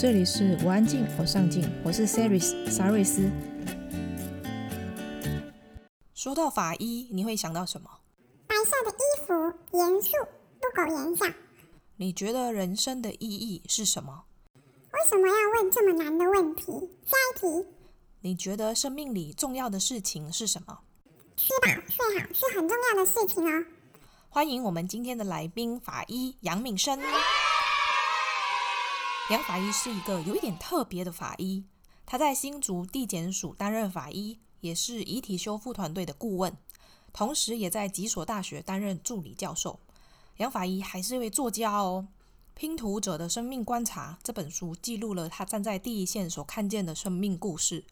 这里是我安静，我上镜，我是 Saris 沙瑞斯。说到法医，你会想到什么？白色的衣服，严肃，不苟言笑。你觉得人生的意义是什么？为什么要问这么难的问题？下一题。你觉得生命里重要的事情是什么？吃饱睡好是很重要的事情哦。欢迎我们今天的来宾法医杨敏生。杨法医是一个有一点特别的法医，他在新竹地检署担任法医，也是遗体修复团队的顾问，同时也在几所大学担任助理教授。杨法医还是一位作家哦，《拼图者的生命观察》这本书记录了他站在第一线所看见的生命故事。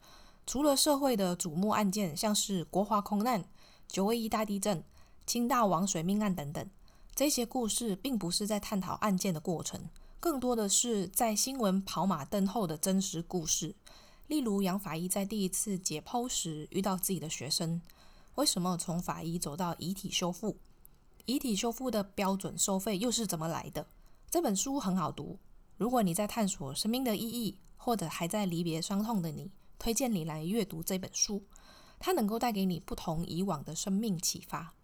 除了社会的瞩目案件，像是国华空难、九二一大地震、清大王水命案等等，这些故事并不是在探讨案件的过程。更多的是在新闻跑马灯后的真实故事，例如杨法医在第一次解剖时遇到自己的学生，为什么从法医走到遗体修复？遗体修复的标准收费又是怎么来的？这本书很好读，如果你在探索生命的意义，或者还在离别伤痛的你，推荐你来阅读这本书，它能够带给你不同以往的生命启发。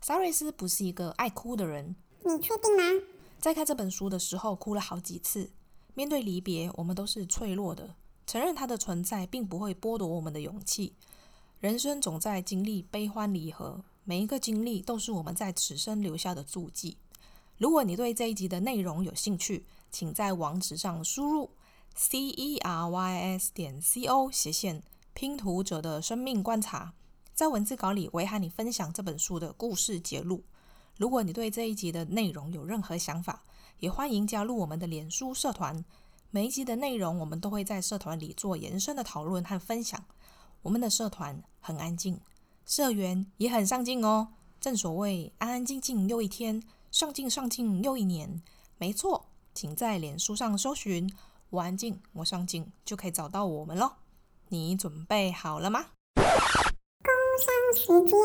萨瑞斯不是一个爱哭的人，你确定吗？在看这本书的时候，哭了好几次。面对离别，我们都是脆弱的，承认它的存在，并不会剥夺我们的勇气。人生总在经历悲欢离合，每一个经历都是我们在此生留下的足迹。如果你对这一集的内容有兴趣，请在网址上输入 c e r y s 点 c o 斜线拼图者的生命观察，在文字稿里我会和你分享这本书的故事节录。如果你对这一集的内容有任何想法，也欢迎加入我们的脸书社团。每一集的内容，我们都会在社团里做延伸的讨论和分享。我们的社团很安静，社员也很上进哦。正所谓安安静静又一天，上进上进又一年。没错，请在脸书上搜寻“我安静我上进”，就可以找到我们喽。你准备好了吗？工商时间。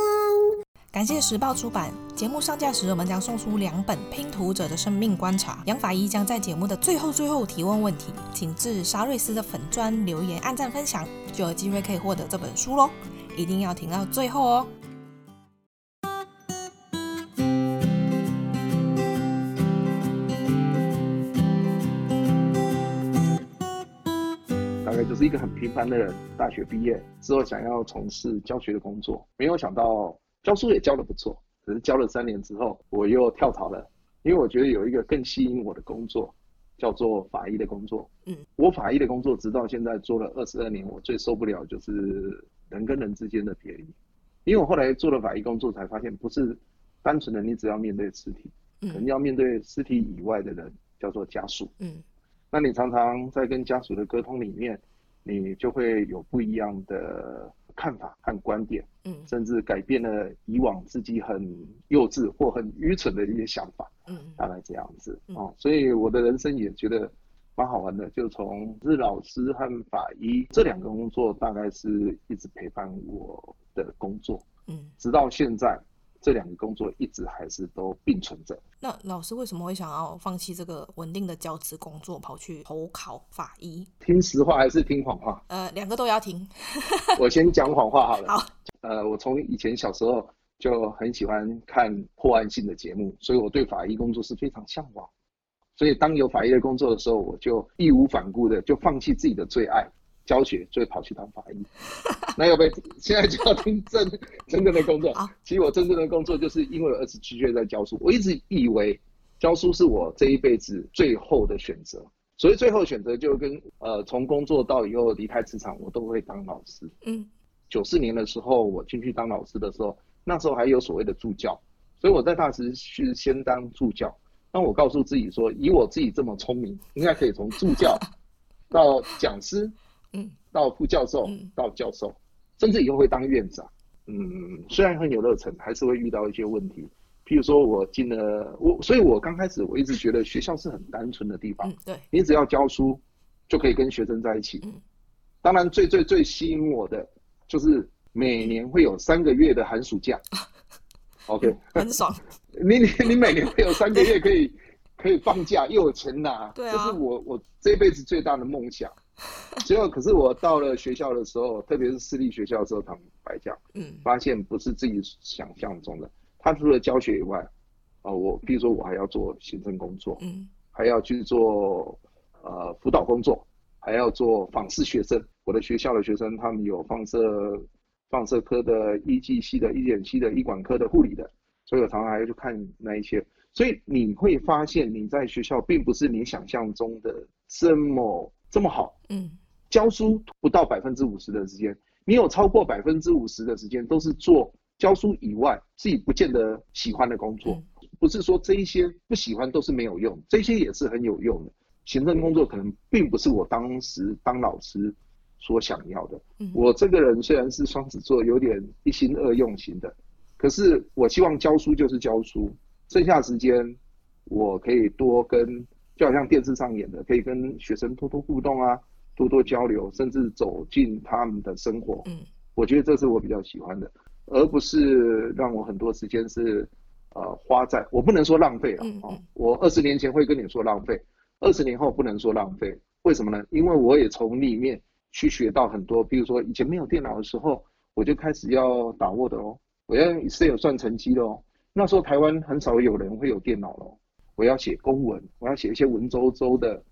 感谢时报出版。节目上架时，我们将送出两本《拼图者的生命观察》。杨法医将在节目的最后最后提问问题，请至沙瑞斯的粉砖留言、按赞、分享，就有机会可以获得这本书喽！一定要听到最后哦。大概就是一个很平凡的人，大学毕业之后想要从事教学的工作，没有想到。教书也教得不错，可是教了三年之后，我又跳槽了，因为我觉得有一个更吸引我的工作，叫做法医的工作。嗯，我法医的工作直到现在做了二十二年，我最受不了就是人跟人之间的别离，因为我后来做了法医工作，才发现不是单纯的你只要面对尸体，可能要面对尸体以外的人，叫做家属。嗯，那你常常在跟家属的沟通里面，你就会有不一样的。看法和观点，嗯，甚至改变了以往自己很幼稚或很愚蠢的一些想法，嗯，大概这样子哦。所以我的人生也觉得蛮好玩的，就从是老师和法医这两个工作，大概是一直陪伴我的工作，嗯，直到现在。这两个工作一直还是都并存着。那老师为什么会想要放弃这个稳定的教职工作，跑去投考法医？听实话还是听谎话？呃，两个都要听。我先讲谎话好了。好。呃，我从以前小时候就很喜欢看破案性的节目，所以我对法医工作是非常向往。所以当有法医的工作的时候，我就义无反顾的就放弃自己的最爱。教学，所以跑去当法医。那要不要现在就要听真 真正的工作？其实我真正的工作就是因为我二十七岁在教书。我一直以为教书是我这一辈子最后的选择，所以最后选择就跟呃从工作到以后离开职场，我都会当老师。嗯，九四年的时候我进去当老师的时候，那时候还有所谓的助教，所以我在大学是先当助教。那我告诉自己说，以我自己这么聪明，应该可以从助教。到讲师，嗯，到副教授，嗯，到教授，甚至以后会当院长。嗯，虽然很有热忱，还是会遇到一些问题。譬如说，我进了我，所以我刚开始我一直觉得学校是很单纯的地方。嗯，对，你只要教书就可以跟学生在一起。嗯，当然最最最吸引我的就是每年会有三个月的寒暑假。OK，很爽。你你你每年会有三个月可以 可以放假，又有钱拿，对啊，这是我我这辈子最大的梦想。结果可是我到了学校的时候，特别是私立学校的时候，坦白讲，嗯，发现不是自己想象中的。他除了教学以外，啊、呃，我比如说我还要做行政工作，嗯，还要去做呃辅导工作，还要做访视学生。我的学校的学生，他们有放射放射科的、医技系的、医检系的、医管科的、护理的，所以我常常还要去看那一些。所以你会发现，你在学校并不是你想象中的这么这么好。嗯，教书不到百分之五十的时间，你有超过百分之五十的时间都是做。教书以外，自己不见得喜欢的工作，不是说这一些不喜欢都是没有用，这些也是很有用的。行政工作可能并不是我当时当老师所想要的。嗯我这个人虽然是双子座，有点一心二用型的，可是我希望教书就是教书，剩下时间我可以多跟，就好像电视上演的，可以跟学生多多互动啊，多多交流，甚至走进他们的生活。嗯，我觉得这是我比较喜欢的。而不是让我很多时间是，呃，花在我不能说浪费了啊。嗯嗯。我二十年前会跟你说浪费，二十年后不能说浪费。为什么呢？因为我也从里面去学到很多。比如说以前没有电脑的时候，我就开始要打 Word 哦，我要是有算成绩的哦。那时候台湾很少有人会有电脑了，我要写公文，我要写一些文绉绉的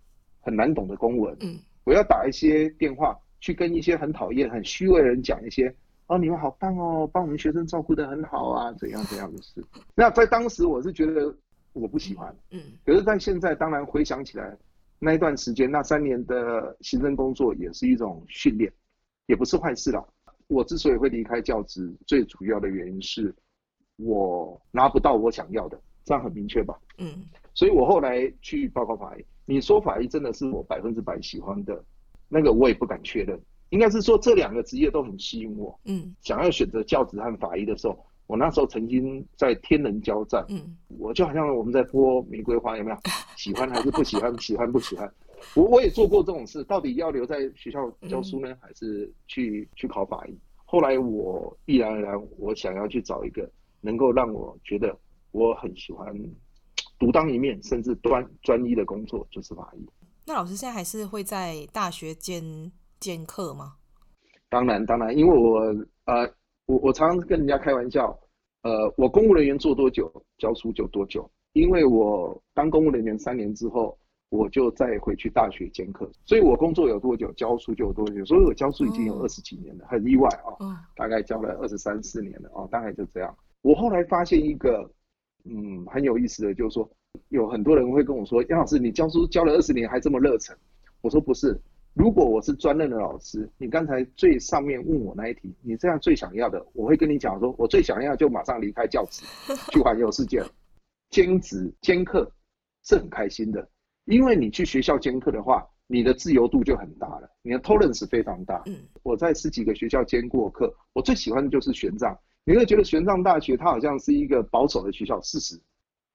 很难懂的公文。嗯。我要打一些电话去跟一些很讨厌、很虚伪的人讲一些。哦，你们好棒哦，帮我们学生照顾得很好啊，怎样怎样的事。那在当时我是觉得我不喜欢，嗯，可是在现在当然回想起来，那一段时间那三年的行政工作也是一种训练，也不是坏事了。我之所以会离开教职，最主要的原因是我拿不到我想要的，这样很明确吧？嗯，所以我后来去报考法医，你说法医真的是我百分之百喜欢的，那个我也不敢确认。应该是说这两个职业都很吸引我，嗯，想要选择教职和法医的时候，我那时候曾经在天人交战，嗯，我就好像我们在播玫瑰花，有没有？喜欢还是不喜欢？喜欢不喜欢？我我也做过这种事，到底要留在学校教书呢，还是去去考法医？后来我毅然而然，我想要去找一个能够让我觉得我很喜欢独当一面，甚至专专一的工作，就是法医。那老师现在还是会在大学兼兼课吗？当然，当然，因为我呃，我我常常跟人家开玩笑，呃，我公务人员做多久，教书就多久。因为我当公务人员三年之后，我就再回去大学兼课，所以我工作有多久，教书就有多久。所以我教书已经有二十几年了，很意外啊，哦，大概教了二十三四年了哦，大概就这样。我后来发现一个，嗯，很有意思的，就是说，有很多人会跟我说，杨老师，你教书教了二十年还这么热忱？我说不是。如果我是专任的老师，你刚才最上面问我那一题，你这样最想要的，我会跟你讲说，我最想要就马上离开教职，去环游世界。兼职兼课是很开心的，因为你去学校兼课的话，你的自由度就很大了，你的 tolerance 非常大。我在十几个学校兼过课，我最喜欢的就是玄奘。你会觉得玄奘大学它好像是一个保守的学校，事实。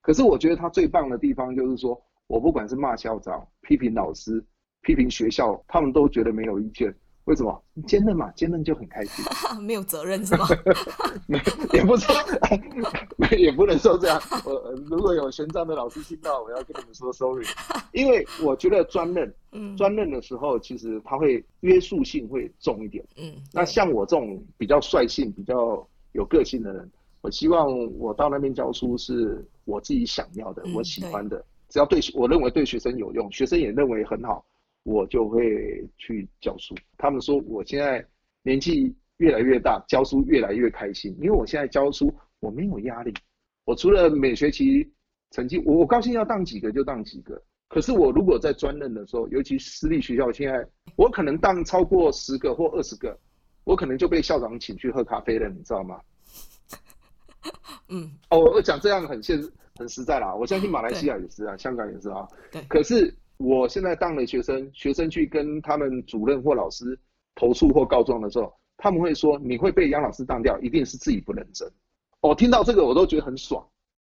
可是我觉得它最棒的地方就是说，我不管是骂校长、批评老师。批评学校，他们都觉得没有意见。为什么？兼任嘛，兼任就很开心。没有责任是吗？没，也不是，也不能说这样。我如果有玄奘的老师听到，我要跟你们说 sorry。因为我觉得专任，嗯，专任的时候，其实他会约束性会重一点。嗯，那像我这种比较率性、比较有个性的人，我希望我到那边教书是我自己想要的，我喜欢的，只要对我认为对学生有用，学生也认为很好。我就会去教书。他们说我现在年纪越来越大，教书越来越开心，因为我现在教书我没有压力。我除了每学期成绩，我我高兴要当几个就当几个。可是我如果在专任的时候，尤其私立学校，现在我可能当超过十个或二十个，我可能就被校长请去喝咖啡了，你知道吗？嗯，哦，我讲这样很现实、很实在啦。我相信马来西亚也是啊，香港也是啊。对。可是。我现在当了学生，学生去跟他们主任或老师投诉或告状的时候，他们会说你会被杨老师当掉，一定是自己不认真。我、哦、听到这个我都觉得很爽。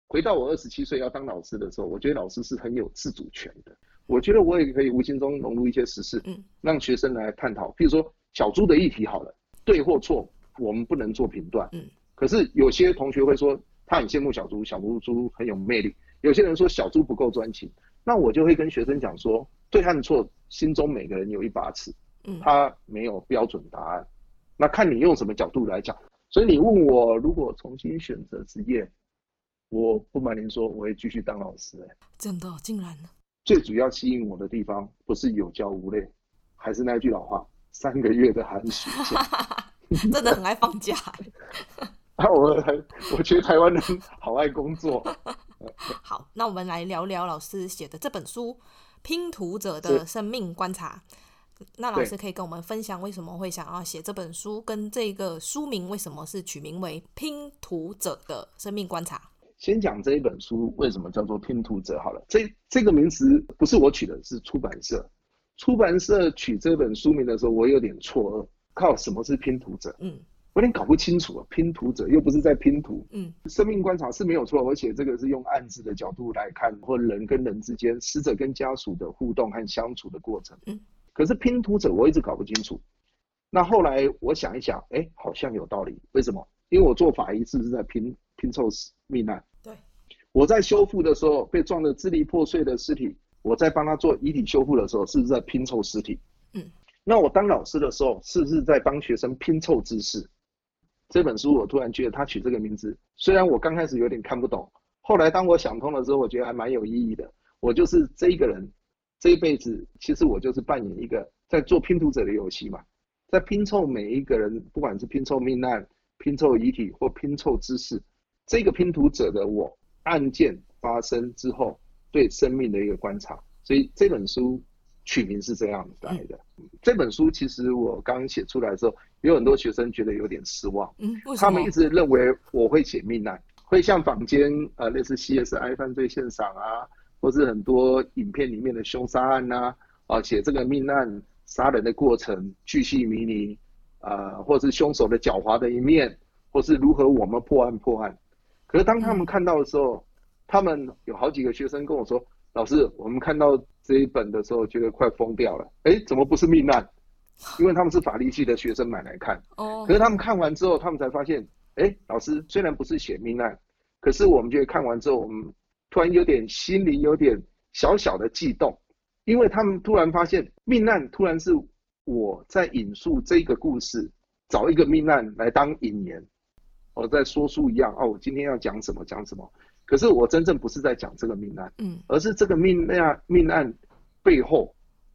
回到我二十七岁要当老师的时候，我觉得老师是很有自主权的。我觉得我也可以无形中融入一些实事，嗯，让学生来探讨。譬如说小猪的议题好了，对或错，我们不能做评断，嗯。可是有些同学会说他很羡慕小猪，小猪猪很有魅力。有些人说小猪不够专情，那我就会跟学生讲说，对和错，心中每个人有一把尺，嗯，他没有标准答案，那看你用什么角度来讲。所以你问我，如果重新选择职业，我不瞒您说，我会继续当老师。哎，真的，竟然呢？最主要吸引我的地方，不是有教无类，还是那句老话，三个月的寒暑假，真的很爱放假。啊，我我觉得台湾人好爱工作。好，那我们来聊聊老师写的这本书《拼图者的生命观察》。那老师可以跟我们分享为什么会想要写这本书，跟这个书名为什么是取名为《拼图者的生命观察》。先讲这一本书为什么叫做拼图者好了，这这个名词不是我取的，是出版社。出版社取这本书名的时候，我有点错愕，靠，什么是拼图者？嗯，我有点搞不清楚啊。拼图者又不是在拼图。嗯，生命观察是没有错，而且这个是用案子的角度来看，或人跟人之间，死者跟家属的互动和相处的过程。嗯，可是拼图者我一直搞不清楚。那后来我想一想，哎，好像有道理。为什么？因为我做法医是不是在拼拼凑命案？我在修复的时候，被撞得支离破碎的尸体，我在帮他做遗体修复的时候，是不是在拼凑尸体？嗯，那我当老师的时候，是不是在帮学生拼凑知识？这本书我突然觉得他取这个名字，虽然我刚开始有点看不懂，后来当我想通了之后，我觉得还蛮有意义的。我就是这一个人，这一辈子其实我就是扮演一个在做拼图者的游戏嘛，在拼凑每一个人，不管是拼凑命案、拼凑遗体或拼凑知识，这个拼图者的我。案件发生之后，对生命的一个观察，所以这本书取名是这样来的。嗯、这本书其实我刚写出来的时候，有很多学生觉得有点失望。嗯，他们一直认为我会写命案，会像坊间呃类似 CSI 犯罪现场啊，或是很多影片里面的凶杀案呐啊，啊，写这个命案杀人的过程巨细靡遗啊，或是凶手的狡猾的一面，或是如何我们破案破案。可是当他们看到的时候，嗯、他们有好几个学生跟我说：“老师，我们看到这一本的时候，觉得快疯掉了。哎，怎么不是命案？因为他们是法律系的学生买来看。哦。可是他们看完之后，他们才发现，哎，老师虽然不是写命案，可是我们觉得看完之后，我们突然有点心里有点小小的悸动，因为他们突然发现命案突然是我在引述这个故事，找一个命案来当引言。”我在说书一样哦，我今天要讲什么讲什么，可是我真正不是在讲这个命案，嗯，而是这个命案命案背后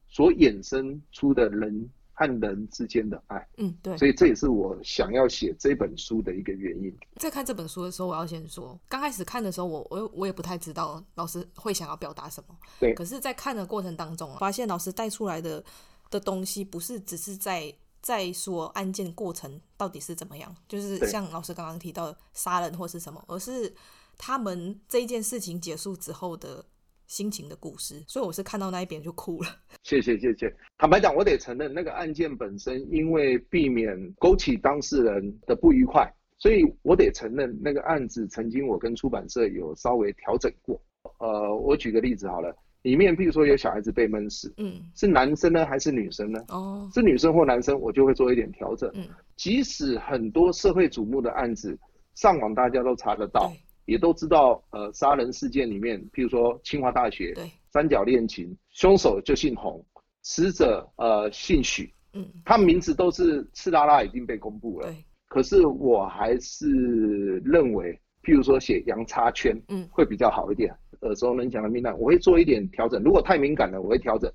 所衍生出的人和人之间的爱，嗯，对，所以这也是我想要写这本书的一个原因。在看这本书的时候，我要先说，刚开始看的时候，我我我也不太知道老师会想要表达什么，对，可是，在看的过程当中，发现老师带出来的的东西不是只是在。在说案件过程到底是怎么样，就是像老师刚刚提到杀人或是什么，而是他们这一件事情结束之后的心情的故事。所以我是看到那一边就哭了。谢谢谢谢。坦白讲，我得承认那个案件本身，因为避免勾起当事人的不愉快，所以我得承认那个案子曾经我跟出版社有稍微调整过。呃，我举个例子好了。里面，譬如说有小孩子被闷死，嗯，是男生呢还是女生呢？哦，是女生或男生，我就会做一点调整。嗯，即使很多社会瞩目的案子，上网大家都查得到，也都知道，呃，杀人事件里面，譬如说清华大学，对，三角恋情，凶手就姓洪，死者呃姓许，嗯，他名字都是赤拉拉已经被公布了，对，可是我还是认为，譬如说写杨叉圈，嗯，会比较好一点。耳熟能详的命案，我会做一点调整。如果太敏感了，我会调整。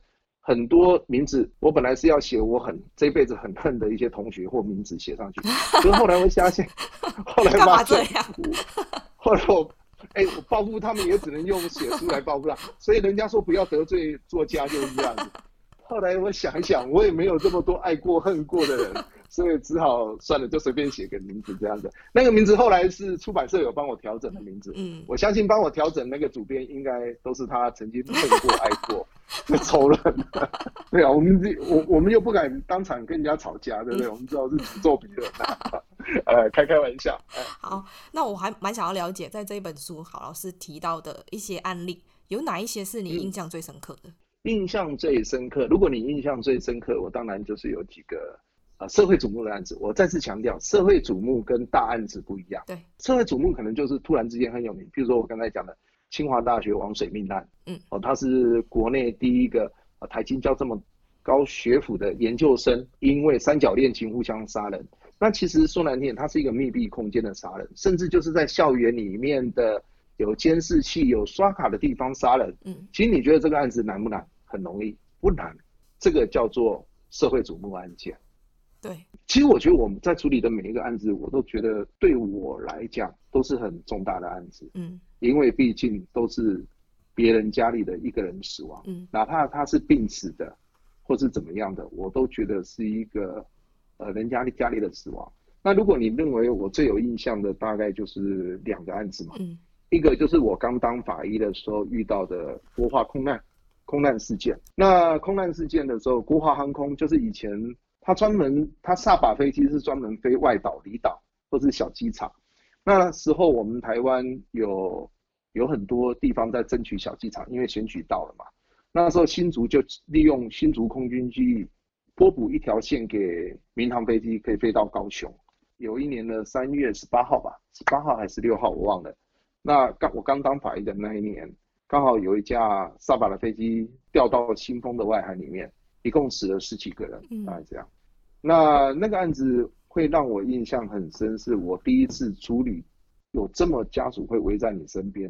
很多名字，我本来是要写我很这辈子很恨的一些同学或名字写上去，可是后来我发现，后来发现，后来我，哎、欸，我报复他们也只能用写书来报复他。所以人家说不要得罪作家就是这样子。后来我想一想，我也没有这么多爱过恨过的人。所以只好算了，就随便写个名字这样子。那个名字后来是出版社有帮我调整的名字。嗯，我相信帮我调整那个主编应该都是他曾经恨过爱过，仇人。对啊，我们这我我们又不敢当场跟人家吵架，对不对？我们知道是诅咒别人啊，呃，开开玩笑。好，那我还蛮想要了解，在这一本书郝老师提到的一些案例，有哪一些是你印象最深刻的？嗯、印象最深刻，如果你印象最深刻，我当然就是有几个。啊，社会瞩目的案子，我再次强调，社会瞩目跟大案子不一样。对，社会瞩目可能就是突然之间很有名，比如说我刚才讲的清华大学王水命案，嗯，哦，他是国内第一个啊台清交这么高学府的研究生，因为三角恋情互相杀人。那其实说难听点，它是一个密闭空间的杀人，甚至就是在校园里面的有监视器、有刷卡的地方杀人。嗯，其实你觉得这个案子难不难？很容易，不难。这个叫做社会瞩目案件。对，其实我觉得我们在处理的每一个案子，我都觉得对我来讲都是很重大的案子。嗯，因为毕竟都是别人家里的一个人死亡，嗯，哪怕他是病死的，或是怎么样的，我都觉得是一个呃人家家里的死亡。那如果你认为我最有印象的，大概就是两个案子嘛，嗯，一个就是我刚当法医的时候遇到的国华空难空难事件。那空难事件的时候，国华航空就是以前。他专门，他萨把飞机是专门飞外岛、离岛或是小机场。那时候我们台湾有有很多地方在争取小机场，因为选举到了嘛。那时候新竹就利用新竹空军基地拨补一条线给民航飞机，可以飞到高雄。有一年的三月十八号吧，十八号还是十六号我忘了。那刚我刚当法医的那一年，刚好有一架萨巴的飞机掉到新丰的外海里面。一共死了十几个人，大概这样。嗯、那那个案子会让我印象很深，是我第一次处理，有这么家属会围在你身边，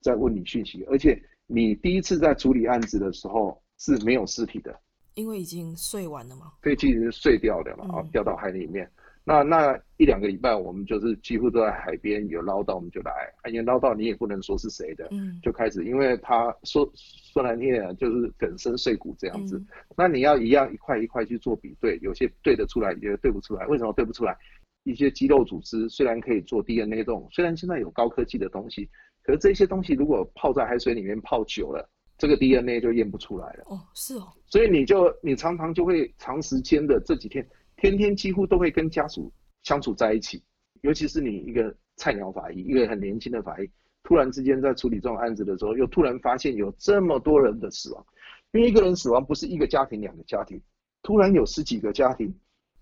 在问你讯息，而且你第一次在处理案子的时候是没有尸体的，因为已经碎完了嘛，飞机已经碎掉了嘛，啊、嗯，掉到海里面。那那一两个礼拜，我们就是几乎都在海边有捞到，我们就来。因为捞到你也不能说是谁的，嗯，就开始，因为他说说难听点，就是粉身碎骨这样子。嗯、那你要一样一块一块去做比对，有些对得出来，有些对不出来。为什么对不出来？一些肌肉组织虽然可以做 DNA 这种，虽然现在有高科技的东西，可是这些东西如果泡在海水里面泡久了，这个 DNA 就验不出来了。哦，是哦。所以你就你常常就会长时间的这几天。天天几乎都会跟家属相处在一起，尤其是你一个菜鸟法医，一个很年轻的法医，突然之间在处理这种案子的时候，又突然发现有这么多人的死亡，因为一个人死亡不是一个家庭、两个家庭，突然有十几个家庭，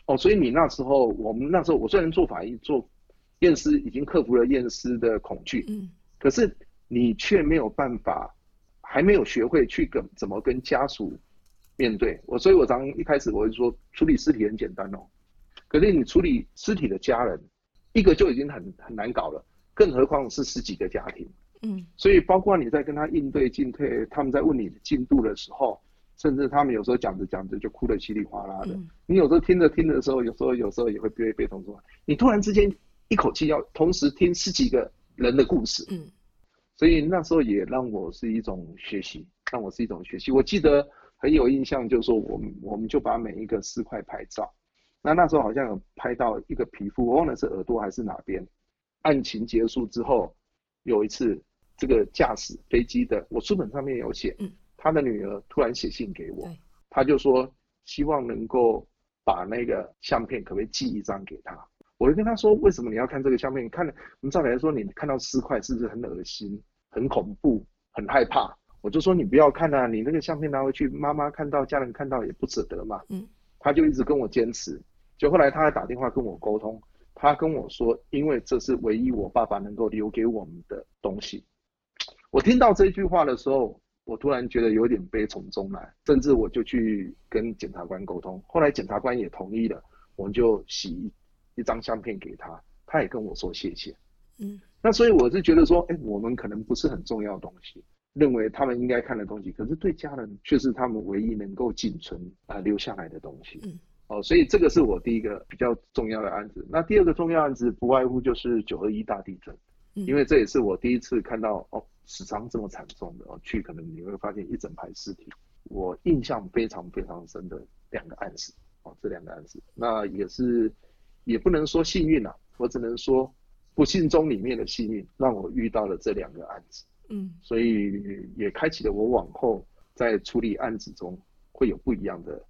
哦，所以你那时候，我们那时候，我虽然做法医做验尸，已经克服了验尸的恐惧，嗯，可是你却没有办法，还没有学会去跟怎么跟家属。面对。我，所以我常一开始我会说，处理尸体很简单哦，可是你处理尸体的家人，一个就已经很很难搞了，更何况是十几个家庭，嗯，所以包括你在跟他应对进退，他们在问你的进度的时候，甚至他们有时候讲着讲着就哭得稀里哗啦的，嗯、你有时候听着听着的时候，有时候有时候也会被被动说，你突然之间一口气要同时听十几个人的故事，嗯，所以那时候也让我是一种学习，让我是一种学习，我记得。很有印象，就是说我们我们就把每一个尸块拍照，那那时候好像有拍到一个皮肤，我忘了是耳朵还是哪边。案情结束之后，有一次这个驾驶飞机的，我书本上面有写，他的女儿突然写信给我，他就说希望能够把那个相片可不可以寄一张给他。我就跟他说，为什么你要看这个相片？看了，我们照理来说，你看到尸块是不是很恶心、很恐怖、很害怕？我就说你不要看啊，你那个相片拿回去，妈妈看到，家人看到也不舍得嘛。嗯，他就一直跟我坚持，就后来他还打电话跟我沟通，他跟我说，因为这是唯一我爸爸能够留给我们的东西。我听到这句话的时候，我突然觉得有点悲从中来，甚至我就去跟检察官沟通，后来检察官也同意了，我们就洗一一张相片给他，他也跟我说谢谢。嗯，那所以我是觉得说，哎，我们可能不是很重要的东西。认为他们应该看的东西，可是对家人却是他们唯一能够仅存啊、呃、留下来的东西。嗯，哦，所以这个是我第一个比较重要的案子。那第二个重要案子不外乎就是九二一大地震，嗯，因为这也是我第一次看到哦死伤这么惨重的哦，去可能你会发现一整排尸体。我印象非常非常深的两个案子哦，这两个案子，那也是也不能说幸运啊，我只能说不幸中里面的幸运，让我遇到了这两个案子。嗯，所以也开启了我往后在处理案子中会有不一样的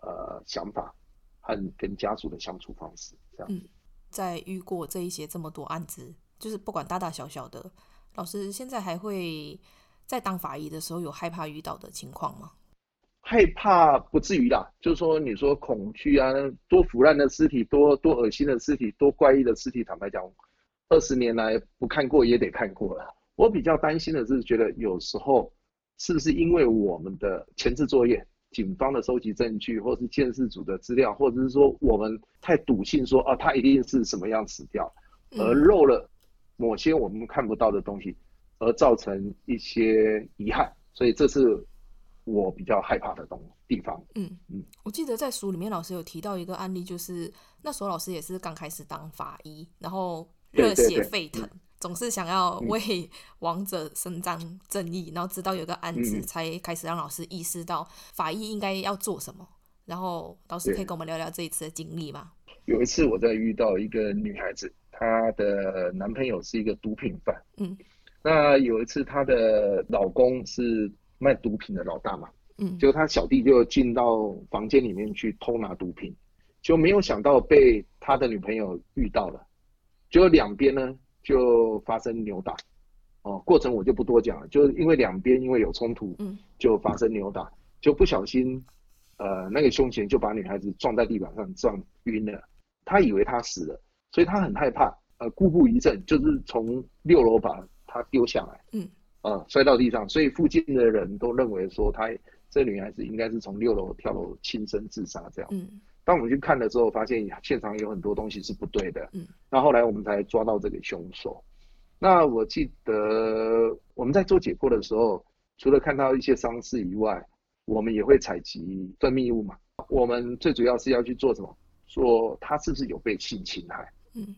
呃想法和跟家属的相处方式。这样，嗯，在遇过这一些这么多案子，就是不管大大小小的，老师现在还会在当法医的时候有害怕遇到的情况吗？害怕不至于啦，就是说你说恐惧啊，多腐烂的尸体，多多恶心的尸体，多怪异的尸体，坦白讲，二十年来不看过也得看过了。我比较担心的是，觉得有时候是不是因为我们的前置作业，警方的收集证据，或是鉴识组的资料，或者是说我们太笃信说啊，他一定是什么样死掉，而漏了某些我们看不到的东西，而造成一些遗憾，所以这是。我比较害怕的东地方。嗯嗯，我记得在书里面老师有提到一个案例，就是那时候老师也是刚开始当法医，然后热血沸腾，总是想要为亡者伸张正义，然后直到有个案子才开始让老师意识到法医应该要做什么。然后老师可以跟我们聊聊这一次的经历吗？有一次我在遇到一个女孩子，她的男朋友是一个毒品犯。嗯，那有一次她的老公是。卖毒品的老大嘛，嗯，就她小弟就进到房间里面去偷拿毒品，就没有想到被他的女朋友遇到了，就两边呢就发生扭打，哦，过程我就不多讲了，就是因为两边因为有冲突，嗯，就发生扭打，就不小心，呃，那个凶嫌就把女孩子撞在地板上撞晕了，他以为他死了，所以他很害怕，呃，故布疑阵，就是从六楼把他丢下来，嗯。呃，摔到地上，所以附近的人都认为说，她这女孩子应该是从六楼跳楼轻生自杀这样。嗯，当我们去看了之后，发现现场有很多东西是不对的。嗯，那后来我们才抓到这个凶手。那我记得我们在做解剖的时候，除了看到一些伤势以外，我们也会采集分泌物嘛。我们最主要是要去做什么？做她是不是有被性侵害？嗯，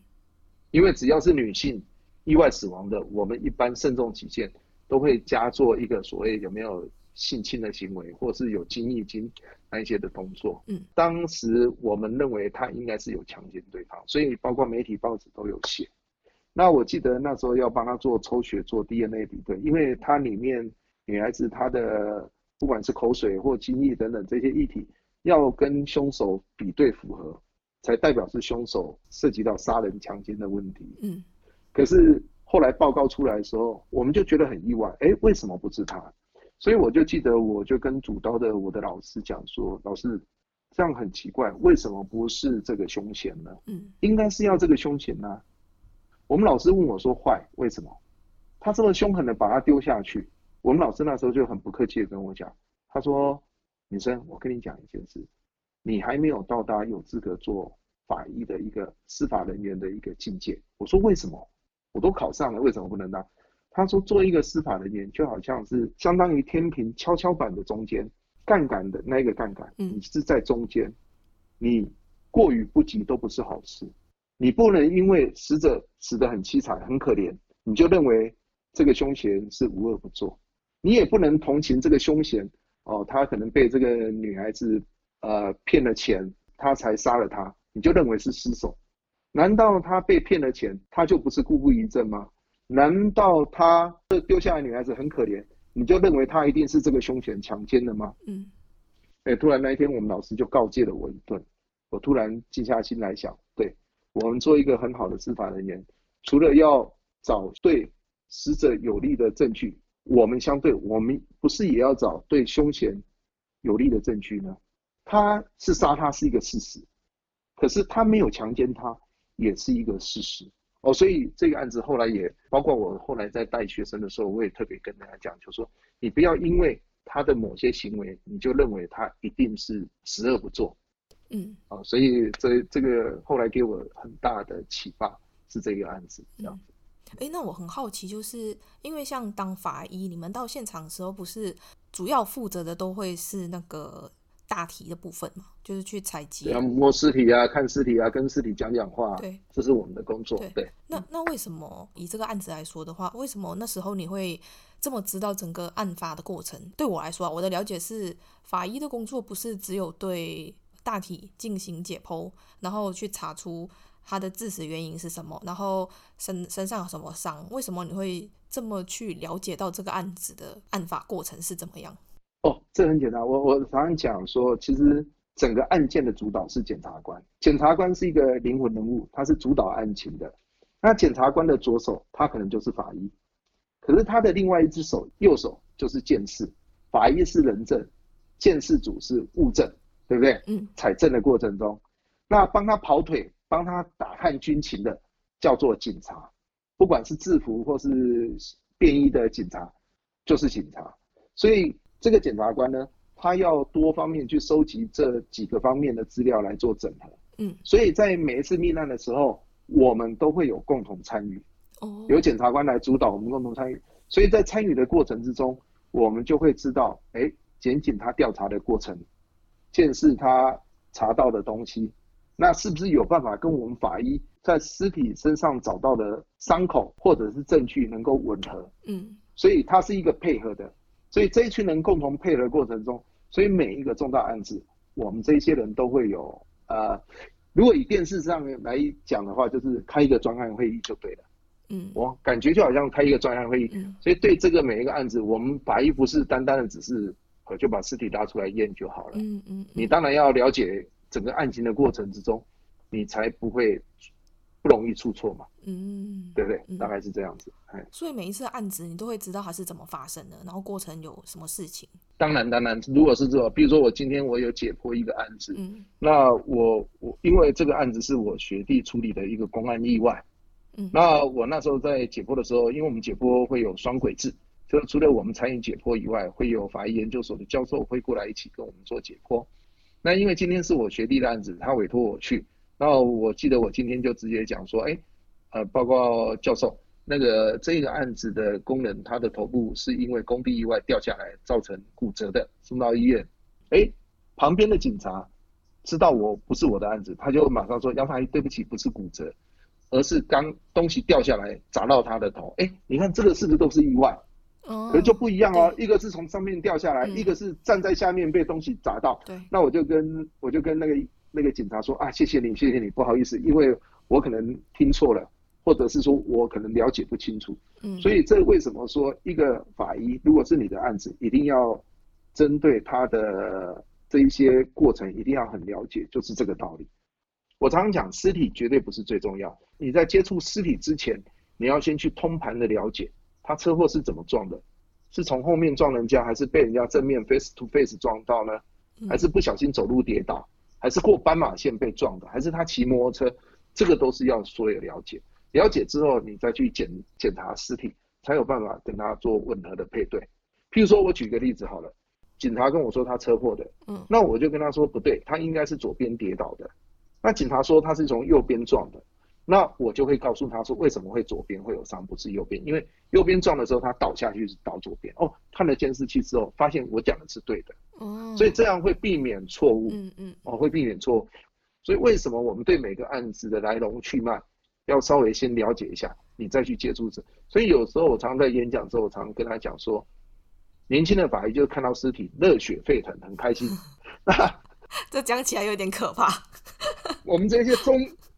因为只要是女性意外死亡的，我们一般慎重起见。都会加做一个所谓有没有性侵的行为，或是有精液精那一些的动作。嗯，当时我们认为他应该是有强奸对方，所以包括媒体报纸都有写。那我记得那时候要帮他做抽血、做 DNA 比对，因为他里面女孩子她的不管是口水或精液等等这些液体，要跟凶手比对符合，才代表是凶手涉及到杀人强奸的问题。嗯，可是。后来报告出来的时候，我们就觉得很意外，哎，为什么不是他？所以我就记得，我就跟主刀的我的老师讲说，老师，这样很奇怪，为什么不是这个凶嫌呢？嗯，应该是要这个凶嫌呢。我们老师问我说，坏，为什么？他这么凶狠的把他丢下去。我们老师那时候就很不客气的跟我讲，他说，女生，我跟你讲一件事，你还没有到达有资格做法医的一个司法人员的一个境界。我说为什么？我都考上了，为什么不能当？他说，做一个司法人员就好像是相当于天平跷跷板的中间，杠杆的那个杠杆，你是在中间，你过与不及都不是好事。你不能因为死者死得很凄惨、很可怜，你就认为这个凶嫌是无恶不作。你也不能同情这个凶嫌哦，他可能被这个女孩子呃骗了钱，他才杀了她，你就认为是失手。难道他被骗了钱，他就不是故布疑阵吗？难道他这丢下来女孩子很可怜，你就认为他一定是这个凶嫌强奸的吗？嗯，哎，突然那一天我们老师就告诫了我一顿，我突然静下心来想，对，我们做一个很好的司法人员，除了要找对死者有利的证据，我们相对我们不是也要找对凶嫌有利的证据呢？他是杀他是一个事实，可是他没有强奸他。也是一个事实哦，所以这个案子后来也包括我后来在带学生的时候，我也特别跟大家讲，就是说你不要因为他的某些行为，你就认为他一定是十恶不作，嗯，啊，所以这这个后来给我很大的启发是这个案子这样子。哎、嗯，那我很好奇，就是因为像当法医，你们到现场的时候，不是主要负责的都会是那个。大体的部分嘛，就是去采集，摸尸体啊，看尸体啊，跟尸体讲讲话，对，这是我们的工作。对，对那那为什么以这个案子来说的话，为什么那时候你会这么知道整个案发的过程？对我来说啊，我的了解是，法医的工作不是只有对大体进行解剖，然后去查出他的致死原因是什么，然后身身上有什么伤？为什么你会这么去了解到这个案子的案发过程是怎么样？哦，这很简单。我我常常讲说，其实整个案件的主导是检察官，检察官是一个灵魂人物，他是主导案情的。那检察官的左手，他可能就是法医，可是他的另外一只手，右手就是见识。法医是人证，见识组是物证，对不对？嗯。采证的过程中，那帮他跑腿、帮他打探军情的，叫做警察，不管是制服或是便衣的警察，就是警察。所以这个检察官呢，他要多方面去收集这几个方面的资料来做整合。嗯。所以在每一次命案的时候，我们都会有共同参与。哦。由检察官来主导，我们共同参与。所以在参与的过程之中，我们就会知道，哎，检警他调查的过程，见识他查到的东西，那是不是有办法跟我们法医在尸体身上找到的伤口或者是证据能够吻合？嗯，所以它是一个配合的，所以这一群人共同配合的过程中，所以每一个重大案子，我们这一些人都会有，呃，如果以电视上来讲的话，就是开一个专案会议就对了。嗯，我感觉就好像开一个专案会议，嗯，所以对这个每一个案子，我们法医不是单单的只是，就把尸体拉出来验就好了。嗯嗯，你当然要了解整个案情的过程之中，你才不会不容易出错嘛。嗯，对不对？大概是这样子。所以每一次案子你都会知道它是怎么发生的，然后过程有什么事情。当然当然，如果是这种，比如说我今天我有解剖一个案子，嗯，那我我因为这个案子是我学弟处理的一个公安意外。嗯那我那时候在解剖的时候，因为我们解剖会有双轨制，就除了我们参与解剖以外，会有法医研究所的教授会过来一起跟我们做解剖。那因为今天是我学弟的案子，他委托我去。那我记得我今天就直接讲说，哎，呃，报告教授，那个这个案子的工人他的头部是因为工地意外掉下来造成骨折的，送到医院。哎，旁边的警察知道我不是我的案子，他就马上说，杨法医，对不起，不是骨折。而是刚东西掉下来砸到他的头，哎，你看这个是不是都是意外？哦，可是就不一样哦，一个是从上面掉下来，一个是站在下面被东西砸到。对，那我就跟我就跟那个那个警察说啊，谢谢你，谢谢你，不好意思，因为我可能听错了，或者是说我可能了解不清楚。嗯，所以这为什么说一个法医，如果是你的案子，一定要针对他的这一些过程，一定要很了解，就是这个道理。我常常讲，尸体绝对不是最重要。你在接触尸体之前，你要先去通盘的了解，他车祸是怎么撞的，是从后面撞人家，还是被人家正面 face to face 撞到呢？还是不小心走路跌倒，还是过斑马线被撞的，还是他骑摩托车？这个都是要所有了解。了解之后，你再去检检查尸体，才有办法跟他做吻合的配对。譬如说，我举个例子好了，警察跟我说他车祸的，嗯，那我就跟他说不对，他应该是左边跌倒的。那警察说他是从右边撞的，那我就会告诉他说，为什么会左边会有伤，不是右边？因为右边撞的时候他倒下去是倒左边。哦，看了监视器之后发现我讲的是对的，哦，所以这样会避免错误，嗯嗯，哦，会避免错误。所以为什么我们对每个案子的来龙去脉要稍微先了解一下，你再去接触这？所以有时候我常常在演讲的时候，我常常跟他讲说，年轻的法医就是看到尸体热血沸腾，很开心。这讲起来有点可怕。我们这些中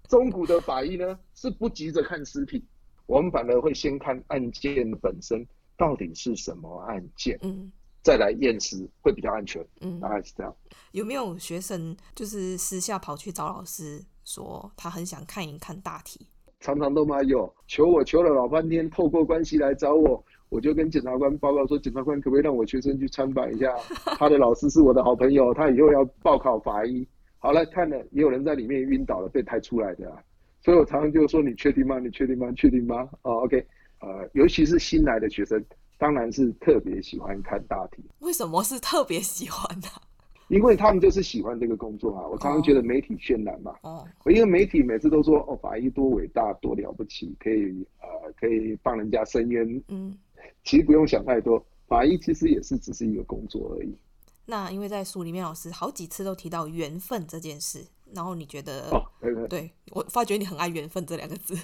中古的法医呢，是不急着看尸体，我们反而会先看案件本身到底是什么案件，嗯，再来验尸会比较安全，嗯，大概是这样。有没有学生就是私下跑去找老师说他很想看一看大体？常常都嘛有，求我求了老半天，透过关系来找我。我就跟检察官报告说，检察官可不可以让我学生去参访一下？他的老师是我的好朋友，他以后要报考法医。好了，看了也有人在里面晕倒了，被抬出来的啊。所以我常常就说：你确定吗？你确定吗？确定吗？哦，OK，呃，尤其是新来的学生，当然是特别喜欢看大题。为什么是特别喜欢呢？因为他们就是喜欢这个工作啊。我常常觉得媒体渲染嘛。哦。因为媒体每次都说：哦，法医多伟大，多了不起，可以呃，可以帮人家伸冤。嗯。其实不用想太多，法医其实也是只是一个工作而已。那因为在书里面，老师好几次都提到缘分这件事，然后你觉得，哦，对，对，对，我发觉你很爱缘分这两个字，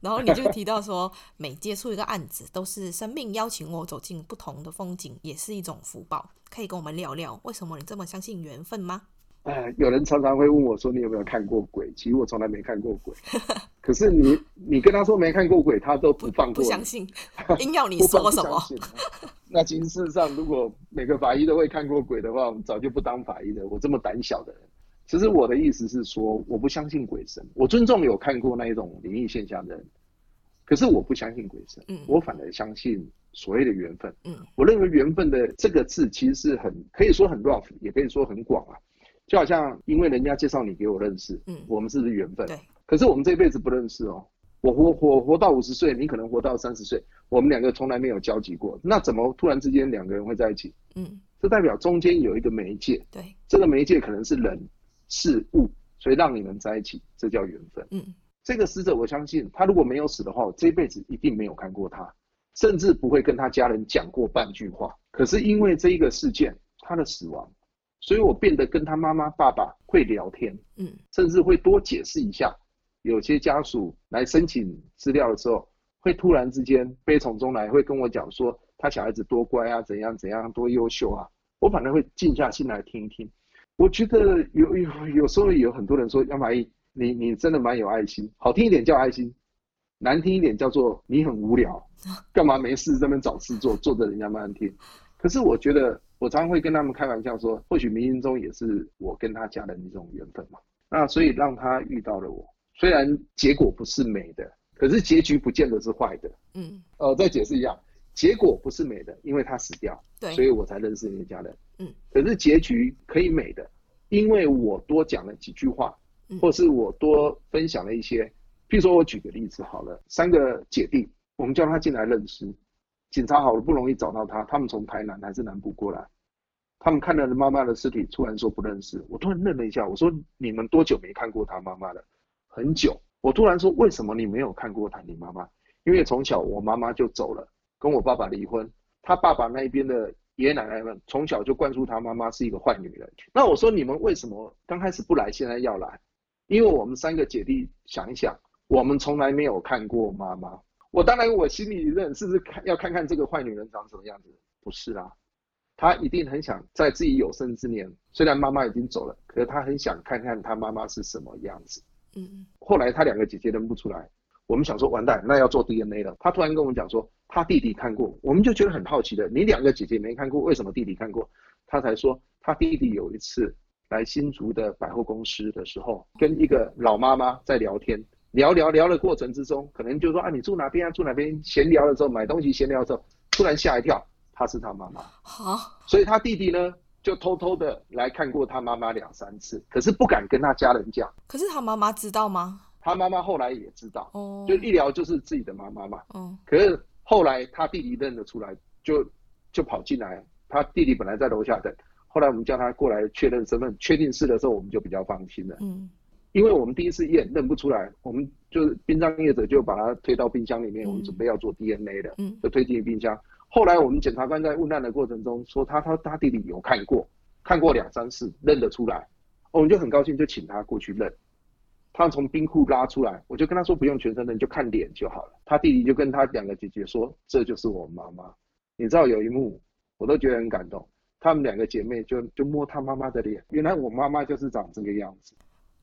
然后你就提到说，每接触一个案子，都是生命邀请我走进不同的风景，也是一种福报。可以跟我们聊聊，为什么你这么相信缘分吗？哎，有人常常会问我说：“你有没有看过鬼？”其实我从来没看过鬼。可是你，你跟他说没看过鬼，他都不放过。不相信，硬要你说什么？那其实事实上，如果每个法医都会看过鬼的话，我们早就不当法医了。我这么胆小的人，其实我的意思是说，我不相信鬼神，我尊重有看过那一种灵异现象的人，可是我不相信鬼神，我反而相信所谓的缘分。嗯，我认为缘分的这个字其实是很可以说很 rough，也可以说很广啊。就好像因为人家介绍你给我认识，嗯，我们是不是缘分？对。可是我们这辈子不认识哦。我活活活到五十岁，你可能活到三十岁，我们两个从来没有交集过，那怎么突然之间两个人会在一起？嗯，这代表中间有一个媒介，对，这个媒介可能是人、事物，所以让你们在一起，这叫缘分。嗯，这个死者我相信，他如果没有死的话，我这辈子一定没有看过他，甚至不会跟他家人讲过半句话。可是因为这一个事件，他的死亡，所以我变得跟他妈妈、爸爸会聊天，嗯，甚至会多解释一下。有些家属来申请资料的时候，会突然之间悲从中来，会跟我讲说他小孩子多乖啊，怎样怎样多优秀啊。我反而会静下心来听一听。我觉得有有有时候有很多人说杨法医，你你真的蛮有爱心，好听一点叫爱心，难听一点叫做你很无聊，干嘛没事这边找事做，做的人家慢慢听。可是我觉得我常常会跟他们开玩笑说，或许冥冥中也是我跟他家人的一种缘分嘛。那所以让他遇到了我。虽然结果不是美的，可是结局不见得是坏的。嗯，呃，再解释一下，结果不是美的，因为他死掉，对，所以我才认识你的家人。嗯，可是结局可以美的，因为我多讲了几句话，或是我多分享了一些。譬如说，我举个例子好了，三个姐弟，我们叫他进来认尸，警察好不容易找到他，他们从台南还是南部过来，他们看到妈妈的尸体，突然说不认识，我突然愣了一下，我说你们多久没看过他妈妈了？很久，我突然说，为什么你没有看过他？你妈妈？因为从小我妈妈就走了，跟我爸爸离婚。他爸爸那一边的爷爷奶奶们从小就灌输他妈妈是一个坏女人。那我说你们为什么刚开始不来，现在要来？因为我们三个姐弟想一想，我们从来没有看过妈妈。我当然我心里认是不是看要看看这个坏女人长什么样子？不是啊，他一定很想在自己有生之年，虽然妈妈已经走了，可是他很想看看他妈妈是什么样子。嗯，后来他两个姐姐认不出来，我们想说完蛋，那要做 DNA 了。他突然跟我们讲说，他弟弟看过，我们就觉得很好奇的。你两个姐姐没看过，为什么弟弟看过？他才说，他弟弟有一次来新竹的百货公司的时候，跟一个老妈妈在聊天，聊聊聊的过程之中，可能就说啊，你住哪边啊？住哪边？闲聊的时候买东西，闲聊的时候，突然吓一跳，他是他妈妈。好，所以他弟弟呢？就偷偷的来看过他妈妈两三次，可是不敢跟他家人讲。可是他妈妈知道吗？他妈妈后来也知道，哦，就一聊就是自己的妈妈嘛。嗯，可是后来他弟弟认得出来，就就跑进来。他弟弟本来在楼下等，后来我们叫他过来确认身份，确定是的时候，我们就比较放心了。嗯，因为我们第一次验认不出来，我们就是殡葬业者就把他推到冰箱里面，嗯、我们准备要做 DNA 的，嗯，就推进冰箱。后来我们检察官在问案的过程中说他他他弟弟有看过，看过两三次认得出来，我们就很高兴就请他过去认，他从冰库拉出来，我就跟他说不用全身认，就看脸就好了。他弟弟就跟他两个姐姐说这就是我妈妈，你知道有一幕我都觉得很感动，他们两个姐妹就就摸他妈妈的脸，原来我妈妈就是长这个样子。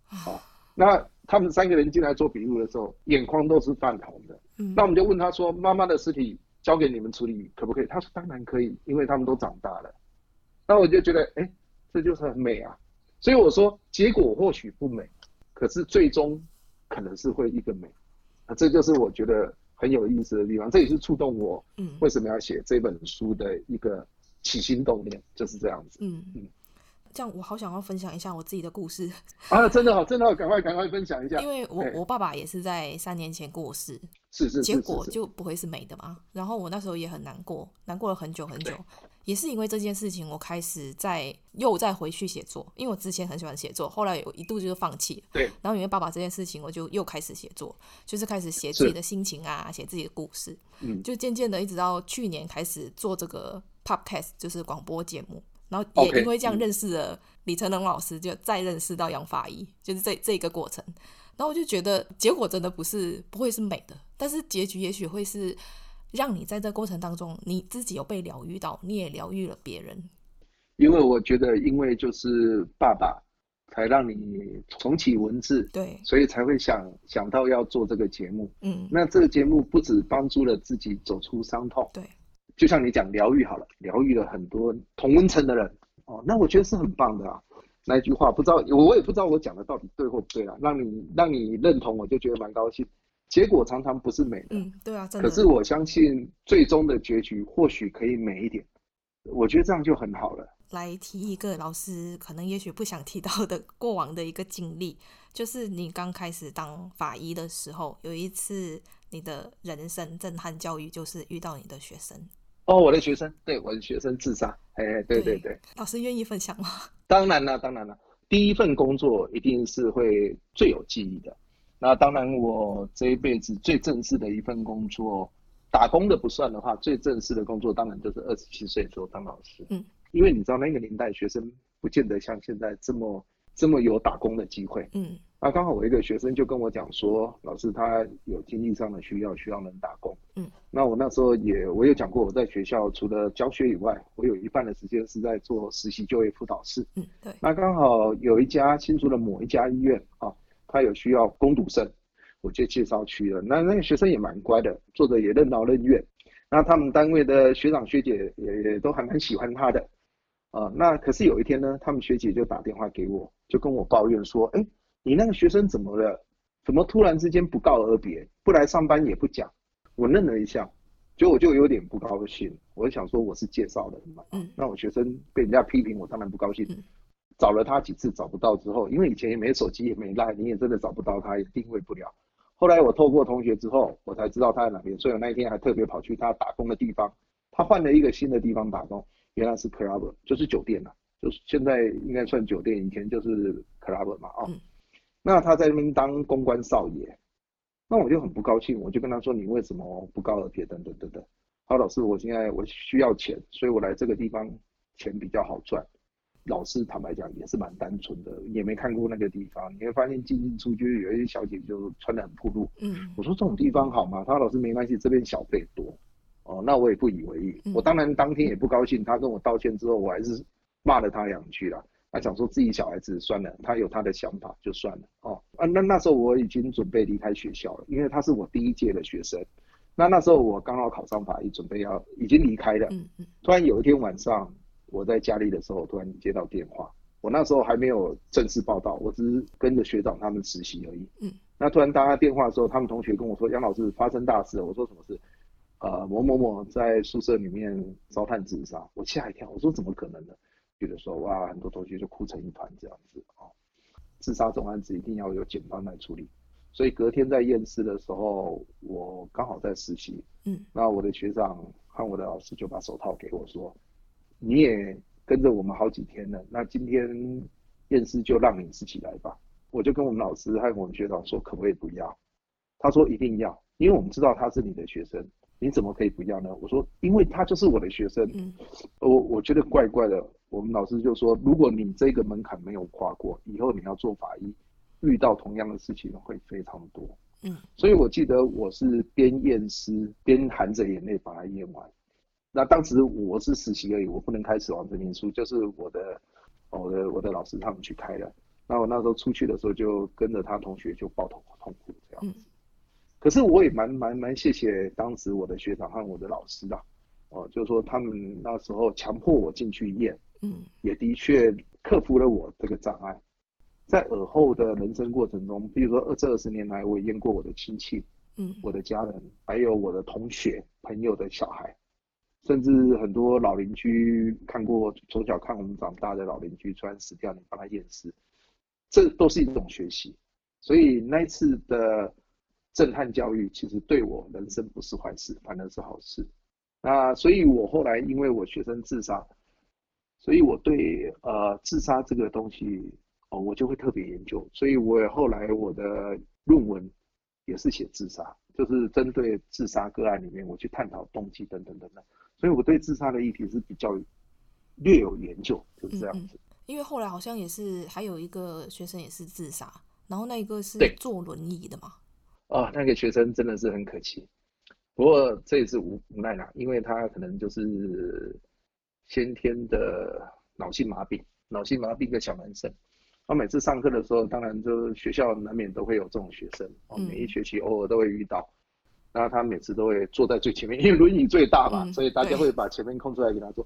好，那他们三个人进来做笔录的时候，眼眶都是泛红的。嗯，那我们就问他说妈妈的尸体。交给你们处理可不可以？他说当然可以，因为他们都长大了。那我就觉得，哎，这就是很美啊。所以我说，结果或许不美，可是最终可能是会一个美。啊，这就是我觉得很有意思的地方。这也是触动我，嗯，为什么要写这本书的一个起心动念，就是这样子。嗯嗯。这样，我好想要分享一下我自己的故事啊！真的好，真的好，赶快赶快分享一下。因为我我爸爸也是在三年前过世，是是，结果就不会是美的嘛。然后我那时候也很难过，难过了很久很久。也是因为这件事情，我开始在又再回去写作，因为我之前很喜欢写作，后来有一度就是放弃。对。然后因为爸爸这件事情，我就又开始写作，就是开始写自己的心情啊，写自己的故事。嗯。就渐渐的，一直到去年开始做这个 podcast，就是广播节目。然后也因为这样认识了李成龙老师，就再认识到杨法医，就是这这个过程。然后我就觉得结果真的不是不会是美的，但是结局也许会是让你在这过程当中，你自己有被疗愈到，你也疗愈了别人。因为我觉得，因为就是爸爸才让你重启文字，对，所以才会想想到要做这个节目。嗯，那这个节目不止帮助了自己走出伤痛，对。就像你讲疗愈好了，疗愈了很多同温层的人哦，那我觉得是很棒的啊。那一句话不知道我我也不知道我讲的到底对或不对啊，让你让你认同，我就觉得蛮高兴。结果常常不是美的，嗯，对啊，真的。可是我相信最终的结局或许可以美一点，我觉得这样就很好了。来提一个老师可能也许不想提到的过往的一个经历，就是你刚开始当法医的时候，有一次你的人生震撼教育，就是遇到你的学生。哦，我的学生，对，我的学生自杀，哎，对对对，对，老师愿意分享吗？当然了，当然了，第一份工作一定是会最有记忆的。那当然，我这一辈子最正式的一份工作，打工的不算的话，最正式的工作当然就是二十七岁的时候当老师。嗯，因为你知道那个年代学生不见得像现在这么这么有打工的机会。嗯，那刚好我一个学生就跟我讲说，老师他有经济上的需要，需要人打工。嗯，那我那时候也我有讲过，我在学校除了教学以外，我有一半的时间是在做实习就业辅导室。嗯，对。那刚好有一家新竹的某一家医院啊。他有需要攻读生，我就介绍去了。那那个学生也蛮乖的，做的也任劳任怨。那他们单位的学长学姐也也都还蛮喜欢他的。啊、呃，那可是有一天呢，他们学姐就打电话给我，就跟我抱怨说：“哎，你那个学生怎么了？怎么突然之间不告而别，不来上班也不讲？”我愣了一下，就我就有点不高兴。我就想说我是介绍的嘛，嗯，那我学生被人家批评，我当然不高兴。嗯找了他几次找不到之后，因为以前也没手机也没赖，你也真的找不到他，也定位不了。后来我透过同学之后，我才知道他在哪边，所以我那一天还特别跑去他打工的地方。他换了一个新的地方打工，原来是 club，就是酒店了，就是现在应该算酒店，以前就是 club 嘛，啊。那他在那边当公关少爷，那我就很不高兴，我就跟他说：“你为什么不告而别？”等等等等。好，老师，我现在我需要钱，所以我来这个地方钱比较好赚。老师坦白讲也是蛮单纯的，也没看过那个地方。你会发现进进出出有一些小姐就穿得很暴露。嗯，我说这种地方好吗？他说老师没关系，这边小费多。哦，那我也不以为意。我当然当天也不高兴。他跟我道歉之后，我还是骂了他两句啦。他想说自己小孩子算了，他有他的想法就算了。哦，啊，那那时候我已经准备离开学校了，因为他是我第一届的学生。那那时候我刚好考上法医，准备要已经离开了。嗯嗯。突然有一天晚上。我在家里的时候，突然接到电话。我那时候还没有正式报道，我只是跟着学长他们实习而已。嗯。那突然打他电话的时候，他们同学跟我说：“杨老师，发生大事了。”我说：“什么事？”呃，某某某在宿舍里面烧炭自杀。我吓一跳，我说：“怎么可能呢？”觉得说：“哇，很多同学就哭成一团这样子啊。”自杀这种案子一定要有警方来处理，所以隔天在验尸的时候，我刚好在实习。嗯。那我的学长和我的老师就把手套给我说。你也跟着我们好几天了，那今天验尸就让你自己来吧。我就跟我们老师还有我们学长说，可不可以不要？他说一定要，因为我们知道他是你的学生，你怎么可以不要呢？我说，因为他就是我的学生。嗯，我我觉得怪怪的。我们老师就说，如果你这个门槛没有跨过，以后你要做法医，遇到同样的事情会非常多。嗯，所以我记得我是边验尸边含着眼泪把它验完。那当时我是实习而已，我不能开死亡证明书，就是我的，我的我的老师他们去开的。那我那时候出去的时候，就跟着他同学就抱头痛哭这样子。可是我也蛮蛮蛮谢谢当时我的学长和我的老师的，哦，就是说他们那时候强迫我进去验，嗯，也的确克服了我这个障碍。在尔后的人生过程中，比如说二这二十年来，我也验过我的亲戚，嗯，我的家人，还有我的同学朋友的小孩。甚至很多老邻居看过，从小看我们长大的老邻居突然死掉，你帮他验尸，这都是一种学习。所以那一次的震撼教育，其实对我人生不是坏事，反而是好事。那所以我后来因为我学生自杀，所以我对呃自杀这个东西哦，我就会特别研究。所以我后来我的论文也是写自杀，就是针对自杀个案里面，我去探讨动机等等等等。所以我对自杀的议题是比较略有研究，就是这样子。嗯，因为后来好像也是还有一个学生也是自杀，然后那一个是坐轮椅的嘛。哦，那个学生真的是很可惜，不过这也是无无奈啦，因为他可能就是先天的脑性麻痹，脑性麻痹的小男生。他每次上课的时候，当然就学校难免都会有这种学生，哦，每一学期偶尔都会遇到。然后他每次都会坐在最前面，因为轮椅最大嘛，嗯、所以大家会把前面空出来给他坐。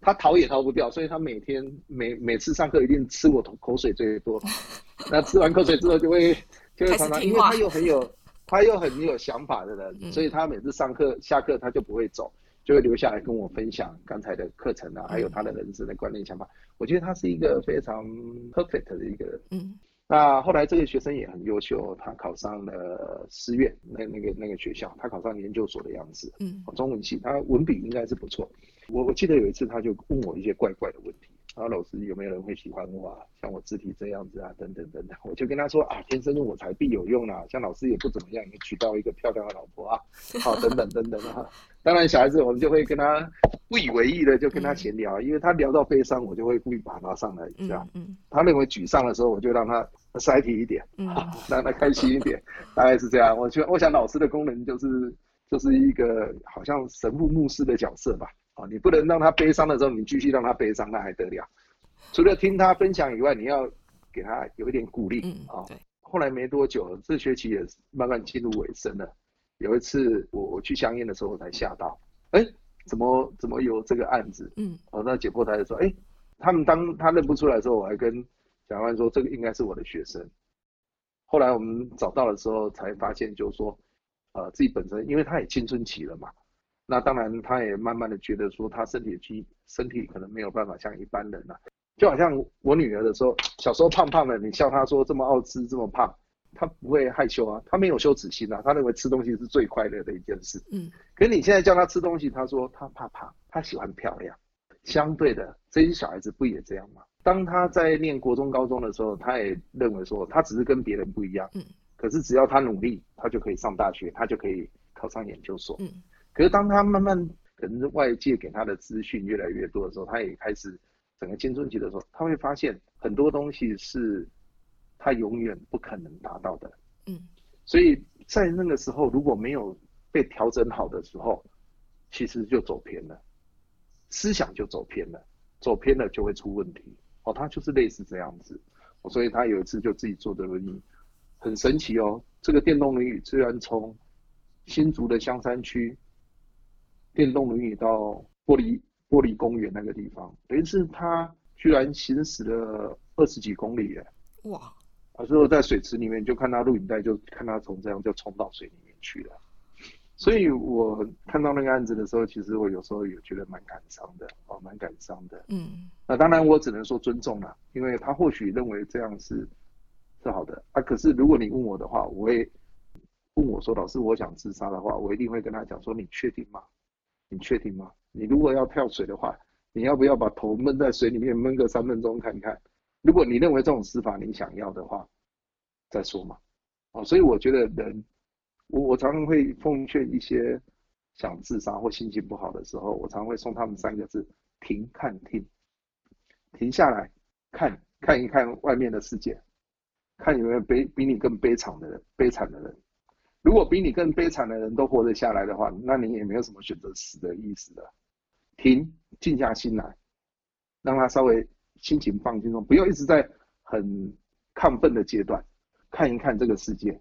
他逃也逃不掉，所以他每天每每次上课一定吃我口水最多。那吃完口水之后就会就会常常，因为他又很有他又很有想法的人，嗯、所以他每次上课下课他就不会走，就会留下来跟我分享刚才的课程啊，还有他的人生的观念想法。我觉得他是一个非常 perfect 的一个人。嗯。那后来这个学生也很优秀，他考上了师院那那个那个学校，他考上研究所的样子。嗯，中文系，他文笔应该是不错。我我记得有一次他就问我一些怪怪的问题，然后老师有没有人会喜欢我啊？像我肢体这样子啊，等等等等。我就跟他说啊，天生我材必有用啊，像老师也不怎么样，也娶到一个漂亮的老婆啊，好等等等等啊。当然小孩子我们就会跟他不以为意的就跟他闲聊，因为他聊到悲伤，我就会故意把他拉上来这样。嗯，他认为沮丧的时候，我就让他。塞体一点，嗯，让他开心一点，大概是这样。我觉得，我想老师的功能就是，就是一个好像神父牧师的角色吧。啊，你不能让他悲伤的时候，你继续让他悲伤，那还得了？除了听他分享以外，你要给他有一点鼓励啊。对。后来没多久，这学期也慢慢进入尾声了。有一次我我去香烟的时候，我才吓到，哎，怎么怎么有这个案子？嗯，哦，那解剖台就说，哎，他们当他认不出来的时候，我还跟。小万说这个应该是我的学生，后来我们找到的时候才发现，就是说，呃，自己本身因为他也青春期了嘛，那当然他也慢慢的觉得说他身体肌身体可能没有办法像一般人了，就好像我女儿的时候，小时候胖胖的，你笑她说这么爱吃这么胖，她不会害羞啊，她没有羞耻心啊，她认为吃东西是最快乐的一件事。嗯，可是你现在叫她吃东西，她说她怕胖，她喜欢漂亮。相对的，这些小孩子不也这样吗？当他在念国中、高中的时候，他也认为说他只是跟别人不一样。嗯。可是只要他努力，他就可以上大学，他就可以考上研究所。嗯。可是当他慢慢可能外界给他的资讯越来越多的时候，他也开始整个青春期的时候，他会发现很多东西是他永远不可能达到的。嗯。所以在那个时候，如果没有被调整好的时候，其实就走偏了，思想就走偏了，走偏了就会出问题。哦，他就是类似这样子，所以他有一次就自己坐的轮椅，很神奇哦。这个电动轮椅居然从新竹的香山区电动轮椅到玻璃玻璃公园那个地方，等于是他居然行驶了二十几公里耶！哇！啊，之后在水池里面就看他录影带，就看他从这样就冲到水里面去了。所以我看到那个案子的时候，其实我有时候也觉得蛮感伤的，哦，蛮感伤的。嗯，那当然我只能说尊重了，因为他或许认为这样是是好的啊。可是如果你问我的话，我会问我说，老师，我想自杀的话，我一定会跟他讲说，你确定吗？你确定吗？你如果要跳水的话，你要不要把头闷在水里面闷个三分钟看看？如果你认为这种死法你想要的话，再说嘛。哦，所以我觉得人。我我常常会奉劝一些想自杀或心情不好的时候，我常会送他们三个字：停、看、听。停下来，看看一看外面的世界，看有没有比比你更悲惨的人，悲惨的人。如果比你更悲惨的人都活得下来的话，那你也没有什么选择死的意思了。停，静下心来，让他稍微心情放轻松，不要一直在很亢奋的阶段，看一看这个世界。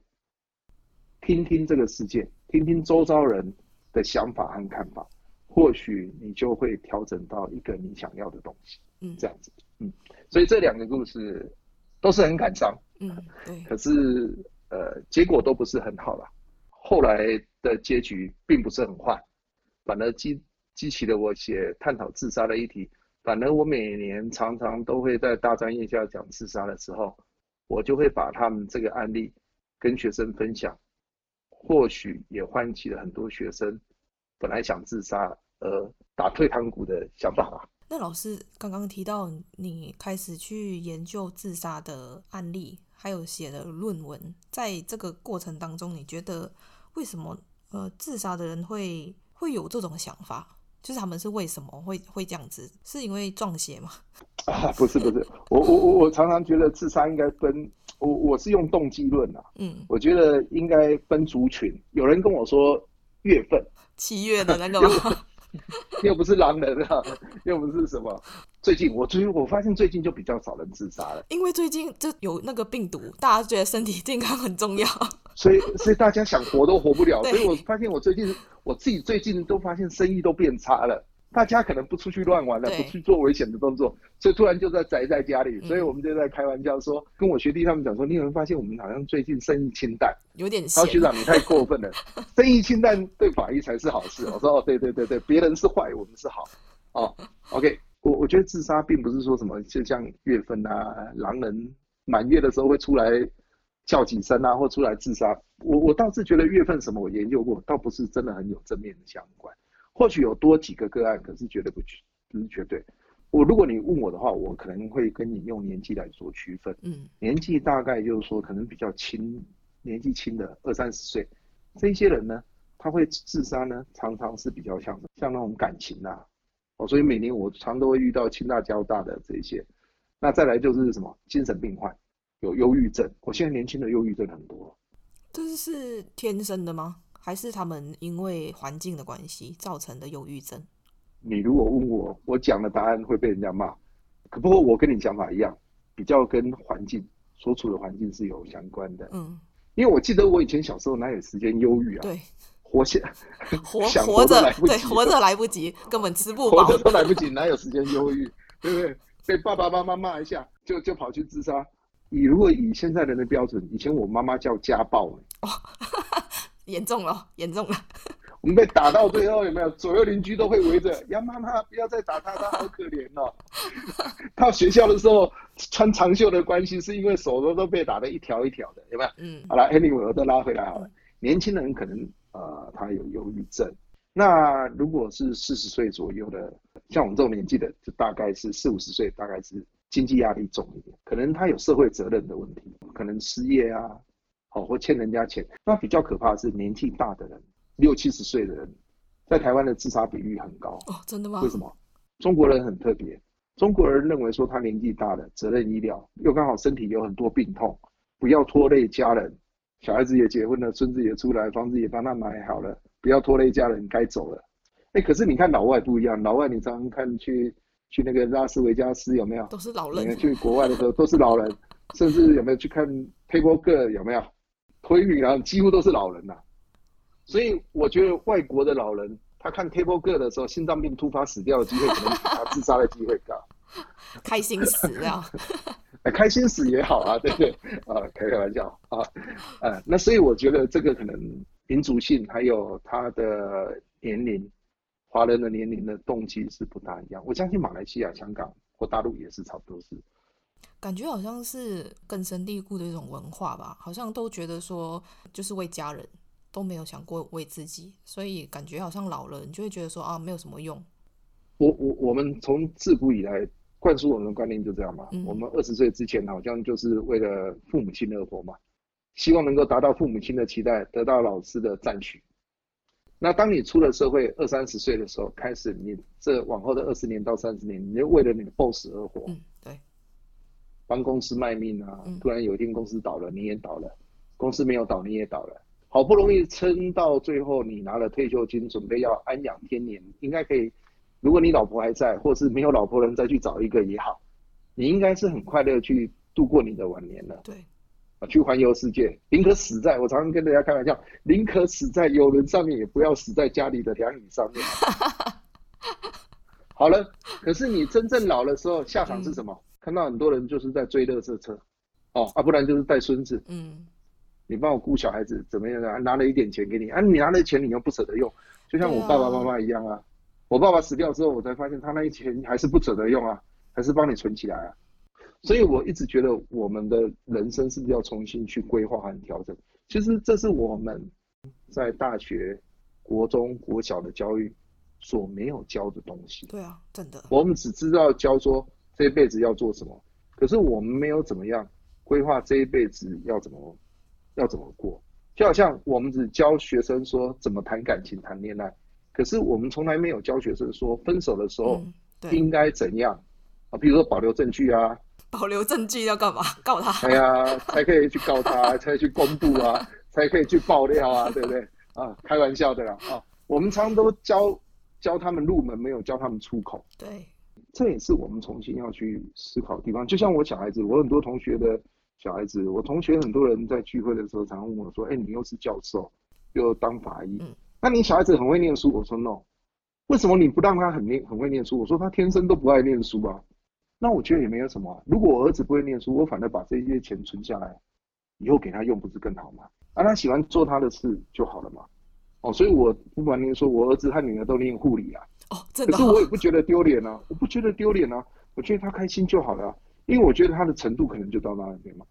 听听这个世界，听听周遭人的想法和看法，或许你就会调整到一个你想要的东西。嗯，这样子，嗯，所以这两个故事都是很感伤。嗯，对。可是，呃，结果都不是很好了。后来的结局并不是很坏，反而激激起了我写探讨自杀的议题。反而我每年常常都会在大专院校讲自杀的时候，我就会把他们这个案例跟学生分享。或许也唤起了很多学生本来想自杀而打退堂鼓的想法。那老师刚刚提到你开始去研究自杀的案例，还有写了论文，在这个过程当中，你觉得为什么呃自杀的人会会有这种想法？就是他们是为什么会会这样子？是因为撞邪吗？啊，不是不是，我我我我常常觉得自杀应该分。我我是用动机论啊，嗯，我觉得应该分族群。有人跟我说月份，七月的那个吗？又不是狼人啊，又不是什么。最近我最近我发现最近就比较少人自杀了，因为最近就有那个病毒，大家觉得身体健康很重要，所以所以大家想活都活不了。所以我发现我最近我自己最近都发现生意都变差了。大家可能不出去乱玩了，不去做危险的动作，所以突然就在宅在家里。所以我们就在开玩笑说，跟我学弟他们讲说，你有没有发现我们好像最近生意清淡，有点。然后学长你太过分了，生意清淡对法医才是好事。我说哦，对对对对，别人是坏，我们是好。哦，OK，我我觉得自杀并不是说什么，就像月份啊，狼人满月的时候会出来叫几声啊，或出来自杀。我我倒是觉得月份什么我研究过，倒不是真的很有正面的相关。或许有多几个个案，可是绝对不是绝对。我如果你问我的话，我可能会跟你用年纪来做区分。嗯，年纪大概就是说可能比较轻，年纪轻的二三十岁，这些人呢，他会自杀呢，常常是比较像像那种感情啊。哦，所以每年我常都会遇到清大交大的这些。那再来就是什么精神病患，有忧郁症。我现在年轻的忧郁症很多，这是天生的吗？还是他们因为环境的关系造成的忧郁症？你如果问我，我讲的答案会被人家骂。可不过我跟你讲法一样，比较跟环境所处的环境是有相关的。嗯，因为我记得我以前小时候哪有时间忧郁啊？对，活下 活活着对活着来不及，根本吃不饱，活着都来不及，哪有时间忧郁？对不对？被爸爸妈妈骂一下，就就跑去自杀。你如果以现在人的标准，以前我妈妈叫家暴。哦严重了，严重了！我们被打到最后有没有？左右邻居都会围着，杨妈妈不要再打他，他 好可怜哦。到学校的时候穿长袖的关系，是因为手都都被打得一条一条的，有没有？嗯。好了，Anyway，我再拉回来好了。年轻人可能呃，他有忧郁症。那如果是四十岁左右的，像我们这种年纪的，就大概是四五十岁，大概是经济压力重一点，可能他有社会责任的问题，可能失业啊。哦，或欠人家钱，那比较可怕的是年纪大的人，六七十岁的人，在台湾的自杀比率很高。哦，真的吗？为什么？中国人很特别，中国人认为说他年纪大了，责任医疗，又刚好身体有很多病痛，不要拖累家人，小孩子也结婚了，孙子也出来，房子也帮他买好了，不要拖累家人，该走了。哎，可是你看老外不一样，老外你常常看去去那个拉斯维加斯有没有？都是老人。去国外的时候都是老人，甚至有没有去看 Table Girl 有没有？推女郎几乎都是老人呐、啊，所以我觉得外国的老人，他看 Table Girl 的时候，心脏病突发死掉的机会可能比他自杀的机会高。开心死啊！开心死也好啊，对不对？啊，开开玩笑啊，呃，那所以我觉得这个可能民族性还有他的年龄，华人的年龄的动机是不大一样。我相信马来西亚、香港或大陆也是差不多是。感觉好像是根深蒂固的一种文化吧，好像都觉得说就是为家人，都没有想过为自己，所以感觉好像老了，你就会觉得说啊，没有什么用。我我我们从自古以来灌输我们的观念就这样嘛，嗯、我们二十岁之前好像就是为了父母亲而活嘛，希望能够达到父母亲的期待，得到老师的赞许。那当你出了社会二三十岁的时候，开始你这往后的二十年到三十年，你就为了你的 boss 而活。嗯，对。帮公司卖命啊！突然有一天公司倒了，你也倒了；公司没有倒，你也倒了。好不容易撑到最后，你拿了退休金，准备要安养天年，应该可以。如果你老婆还在，或是没有老婆人再去找一个也好，你应该是很快乐去度过你的晚年了。对，啊，去环游世界，宁可死在我常常跟大家开玩笑，宁可死在游轮上面，也不要死在家里的凉椅上面。好了，可是你真正老的时候，下场是什么？嗯看到很多人就是在追垃圾车，哦啊，不然就是带孙子。嗯，你帮我顾小孩子怎么样啊？拿了一点钱给你啊，你拿了钱你又不舍得用，就像我爸爸妈妈一样啊。啊我爸爸死掉之后，我才发现他那一钱还是不舍得用啊，还是帮你存起来啊。所以我一直觉得我们的人生是不是要重新去规划和调整？其实这是我们在大学、国中、国小的教育所没有教的东西。对啊，真的。我们只知道教说。这一辈子要做什么？可是我们没有怎么样规划这一辈子要怎么要怎么过，就好像我们只教学生说怎么谈感情、谈恋爱，可是我们从来没有教学生说分手的时候应该怎样啊？比如说保留证据啊，保留证据要干嘛？告他？哎呀，才可以去告他，才去公布啊，才可以去爆料啊，对不对？啊，开玩笑的啦啊！我们常常都教教他们入门，没有教他们出口。对，这也是我们重新要去思考的地方。就像我小孩子，我很多同学的小孩子，我同学很多人在聚会的时候，常常问我说：“哎，你又是教授，又当法医，嗯，那你小孩子很会念书？”我说：“no，为什么你不让他很念很会念书？”我说：“他天生都不爱念书啊。”那我觉得也没有什么。如果我儿子不会念书，我反而把这些钱存下来，以后给他用，不是更好吗？啊，他喜欢做他的事就好了嘛。哦，所以我不瞒您说，我儿子和女儿都念护理啊。哦，真的。可是我也不觉得丢脸啊，我不觉得丢脸啊，我觉得他开心就好了啊，因为我觉得他的程度可能就到那边嘛。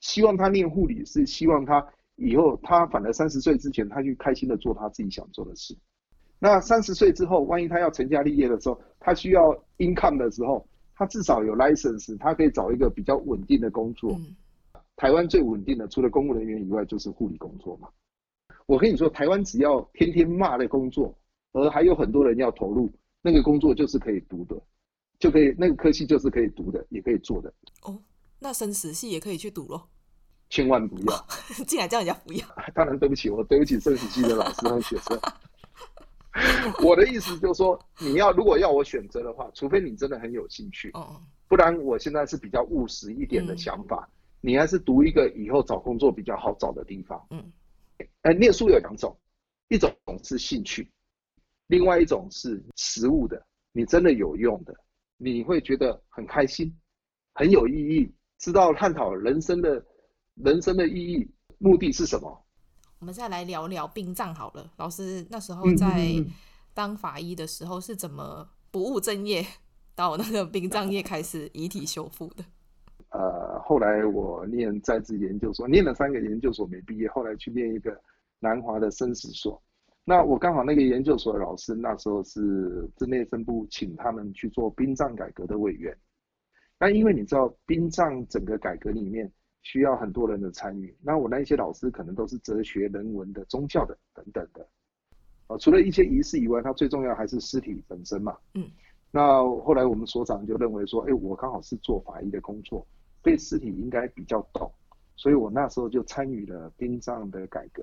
希望他念护理，是希望他以后他反而三十岁之前，他去开心的做他自己想做的事。那三十岁之后，万一他要成家立业的时候，他需要 income 的时候，他至少有 license，他可以找一个比较稳定的工作。嗯。台湾最稳定的，除了公务人员以外，就是护理工作嘛。我跟你说，台湾只要天天骂的工作，而还有很多人要投入，那个工作就是可以读的，就可以那个科系就是可以读的，也可以做的。哦，那生死系也可以去读咯？千万不要！竟然叫人家不要？当然对不起，我对不起生死系的老师和学生。我的意思就是说，你要如果要我选择的话，除非你真的很有兴趣，哦，不然我现在是比较务实一点的想法，嗯、你还是读一个以后找工作比较好找的地方。嗯。呃，念书有两种，一种是兴趣，另外一种是实物的。你真的有用的，你会觉得很开心，很有意义，知道探讨人生的人生的意义，目的是什么？我们再来聊聊殡葬好了。老师那时候在当法医的时候是怎么不务正业，到那个殡葬业开始遗体修复的？呃，后来我念在职研究所，念了三个研究所没毕业，后来去念一个南华的生死所。那我刚好那个研究所的老师那时候是自内政部请他们去做殡葬改革的委员。那因为你知道殡葬整个改革里面需要很多人的参与，那我那一些老师可能都是哲学、人文的、宗教的等等的。呃，除了一些仪式以外，它最重要还是尸体本身嘛。嗯。那后来我们所长就认为说，哎，我刚好是做法医的工作。对尸体应该比较懂，所以我那时候就参与了殡葬的改革。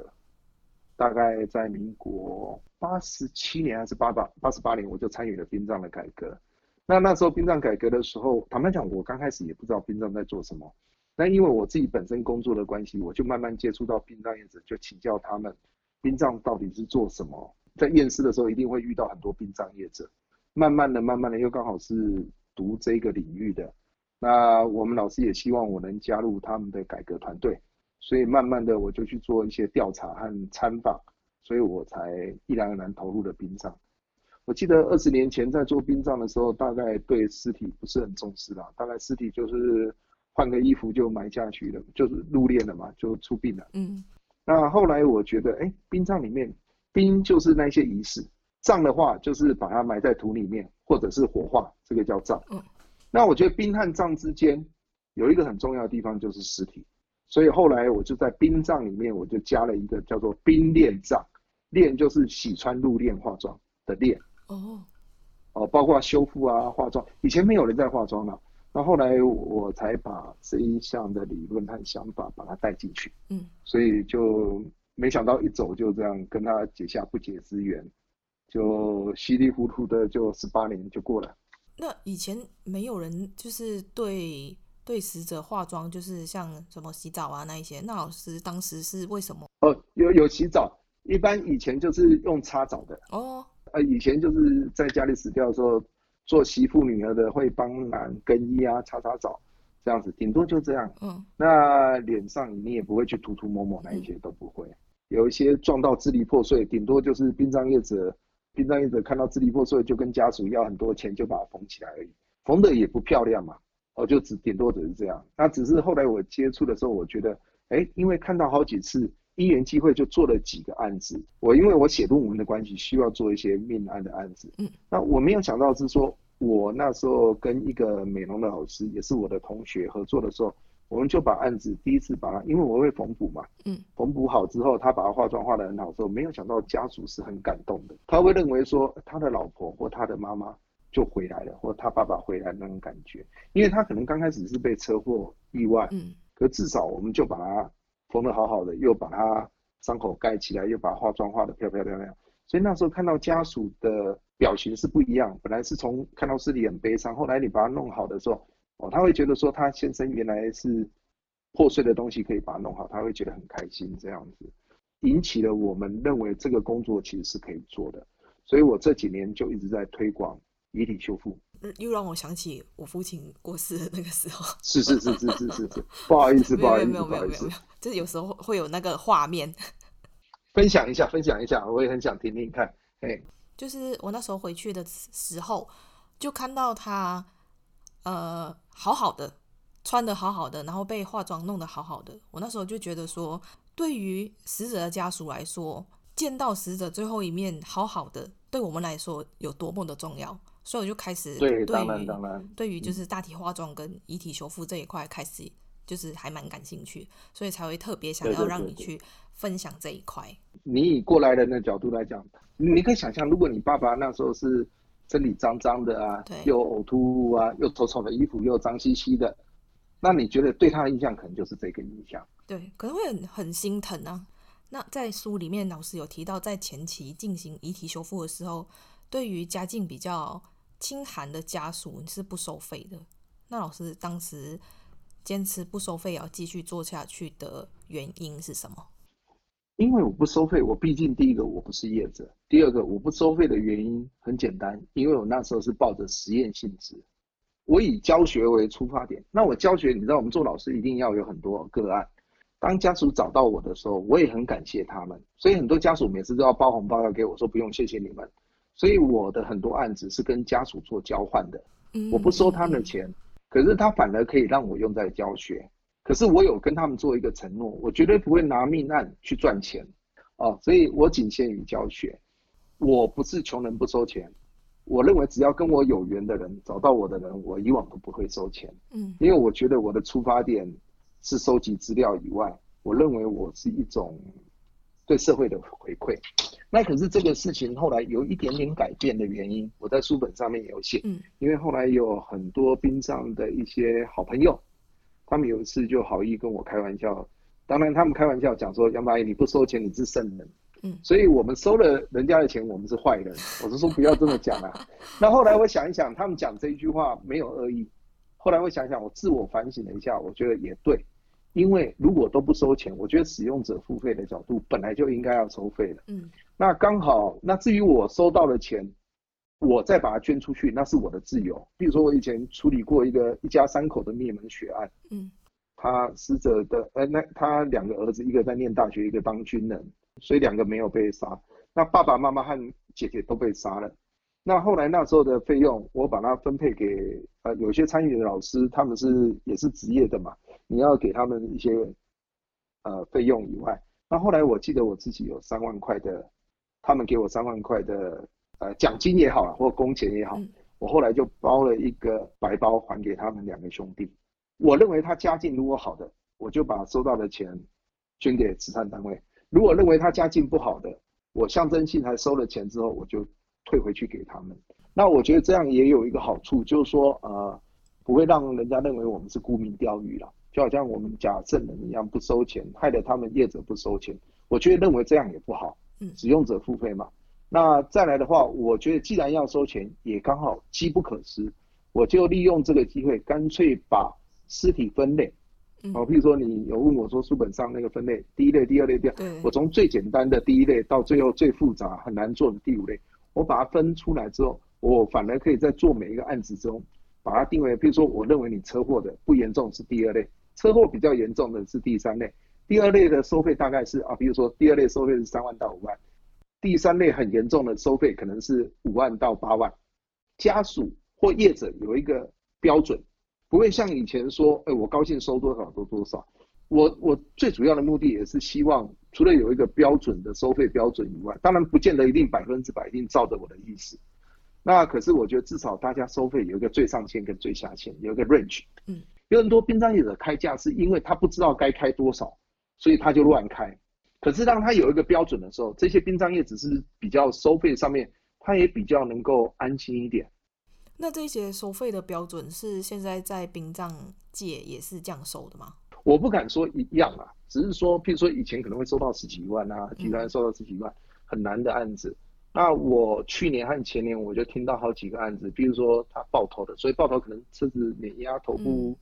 大概在民国八十七年还是八八八十八年，我就参与了殡葬的改革。那那时候殡葬改革的时候，坦白讲，我刚开始也不知道殡葬在做什么。那因为我自己本身工作的关系，我就慢慢接触到殡葬业者，就请教他们殡葬到底是做什么。在验尸的时候，一定会遇到很多殡葬业者。慢慢的、慢慢的，又刚好是读这个领域的。那我们老师也希望我能加入他们的改革团队，所以慢慢的我就去做一些调查和参访，所以我才毅然而然投入了殡葬。我记得二十年前在做殡葬的时候，大概对尸体不是很重视啦，大概尸体就是换个衣服就埋下去了，就是入殓了嘛，就出殡了。嗯。那后来我觉得，哎，殡葬里面殡就是那些仪式，葬的话就是把它埋在土里面，或者是火化，这个叫葬。嗯。那我觉得殡和葬之间有一个很重要的地方，就是尸体，所以后来我就在冰葬里面，我就加了一个叫做冰殓葬，殓就是洗穿入殓化妆的殓。哦，哦，包括修复啊、化妆，以前没有人在化妆了，那后来我才把这一项的理论和想法把它带进去。嗯，所以就没想到一走就这样跟他结下不解之缘，就稀里糊涂的就十八年就过了。那以前没有人就是对对死者化妆，就是像什么洗澡啊那一些。那老师当时是为什么？哦，有有洗澡，一般以前就是用擦澡的。哦，呃，以前就是在家里死掉的时候，做媳妇女儿的会帮忙更衣啊，擦擦澡，这样子，顶多就这样。嗯，那脸上你也不会去涂涂抹抹，那一些都不会。嗯、有一些撞到支离破碎，顶多就是殡葬业者。殡葬业者看到支离破碎，就跟家属要很多钱，就把它缝起来而已，缝的也不漂亮嘛，哦，就只顶多只是这样。那只是后来我接触的时候，我觉得，哎，因为看到好几次，一元机会就做了几个案子。我因为我写论文的关系，需要做一些命案的案子。嗯，那我没有想到是说，我那时候跟一个美容的老师，也是我的同学合作的时候。我们就把案子第一次把它，因为我会缝补嘛，嗯，缝补好之后，他把它化妆化得很好之后，没有想到家属是很感动的，他会认为说他的老婆或他的妈妈就回来了，或他爸爸回来那种感觉，因为他可能刚开始是被车祸意外，嗯，可至少我们就把他缝得好好的，又把他伤口盖起来，又把化妆化的漂漂亮亮，所以那时候看到家属的表情是不一样，本来是从看到尸体很悲伤，后来你把它弄好的时候，哦，他会觉得说他先生原来是破碎的东西可以把它弄好，他会觉得很开心这样子，引起了我们认为这个工作其实是可以做的，所以我这几年就一直在推广遗体修复。又让我想起我父亲过世的那个时候。是是是是是是是，不好意思不好意思，没有没有没有没有，就是有时候会有那个画面。分享一下分享一下，我也很想听听看。哎，就是我那时候回去的时候，就看到他，呃，好好的，穿的好好的，然后被化妆弄得好好的。我那时候就觉得说，对于死者的家属来说，见到死者最后一面好好的，对我们来说有多么的重要。所以我就开始对于当然当然对于就是大体化妆跟遗体修复这一块开始就是还蛮感兴趣，所以才会特别想要让你去分享这一块。你以过来人的角度来讲，你可以想象，如果你爸爸那时候是身体脏脏的啊，对，又呕吐物啊，又丑丑的衣服，又脏兮兮的，那你觉得对他的印象可能就是这个印象？对，可能会很很心疼啊。那在书里面，老师有提到，在前期进行遗体修复的时候，对于家境比较清寒的家属你是不收费的，那老师当时坚持不收费要继续做下去的原因是什么？因为我不收费，我毕竟第一个我不是业者，第二个我不收费的原因很简单，因为我那时候是抱着实验性质，我以教学为出发点。那我教学，你知道我们做老师一定要有很多个案。当家属找到我的时候，我也很感谢他们，所以很多家属每次都要包红包要给我说不用，谢谢你们。所以我的很多案子是跟家属做交换的，我不收他们的钱，可是他反而可以让我用在教学。可是我有跟他们做一个承诺，我绝对不会拿命案去赚钱，哦，所以我仅限于教学。我不是穷人不收钱，我认为只要跟我有缘的人，找到我的人，我以往都不会收钱。嗯，因为我觉得我的出发点是收集资料以外，我认为我是一种对社会的回馈。那可是这个事情后来有一点点改变的原因，我在书本上面有写。嗯，因为后来有很多殡葬的一些好朋友，他们有一次就好意跟我开玩笑，当然他们开玩笑讲说杨八爷你不收钱你是圣人，嗯，所以我们收了人家的钱我们是坏人，我是说不要这么讲啊。那后来我想一想，他们讲这一句话没有恶意，后来我想一想，我自我反省了一下，我觉得也对。因为如果都不收钱，我觉得使用者付费的角度本来就应该要收费的。嗯，那刚好，那至于我收到的钱，我再把它捐出去，那是我的自由。比如说，我以前处理过一个一家三口的灭门血案。嗯，他死者的呃，那他两个儿子，一个在念大学，一个当军人，所以两个没有被杀。那爸爸妈妈和姐姐都被杀了。那后来那时候的费用，我把它分配给呃，有些参与的老师，他们是也是职业的嘛。你要给他们一些呃费用以外，那后来我记得我自己有三万块的，他们给我三万块的呃奖金也好，或工钱也好，我后来就包了一个白包还给他们两个兄弟。我认为他家境如果好的，我就把收到的钱捐给慈善单位；如果认为他家境不好的，我象征性还收了钱之后，我就退回去给他们。那我觉得这样也有一个好处，就是说呃不会让人家认为我们是沽名钓誉了。就好像我们假证人一样不收钱，害得他们业者不收钱。我觉得认为这样也不好，嗯，使用者付费嘛。那再来的话，我觉得既然要收钱，也刚好机不可失，我就利用这个机会，干脆把尸体分类。哦，譬如说你有问我说书本上那个分类，第一类、第二类、第二，我从最简单的第一类到最后最复杂很难做的第五类，我把它分出来之后，我反而可以在做每一个案子中，把它定为，比如说我认为你车祸的不严重是第二类。车祸比较严重的是第三类，第二类的收费大概是啊，比如说第二类收费是三万到五万，第三类很严重的收费可能是五万到八万。家属或业者有一个标准，不会像以前说，哎，我高兴收多少都多少。我我最主要的目的也是希望，除了有一个标准的收费标准以外，当然不见得一定百分之百一定照着我的意思。那可是我觉得至少大家收费有一个最上限跟最下限，有一个 range。嗯。有很多殡葬业者开价是因为他不知道该开多少，所以他就乱开。可是当他有一个标准的时候，这些殡葬业只是比较收费上面，他也比较能够安心一点。那这些收费的标准是现在在殡葬界也是这样收的吗？我不敢说一样啊，只是说，譬如说以前可能会收到十几万啊，集团收到十几万，很难的案子。那我去年和前年我就听到好几个案子，比如说他爆头的，所以爆头可能车子碾压头部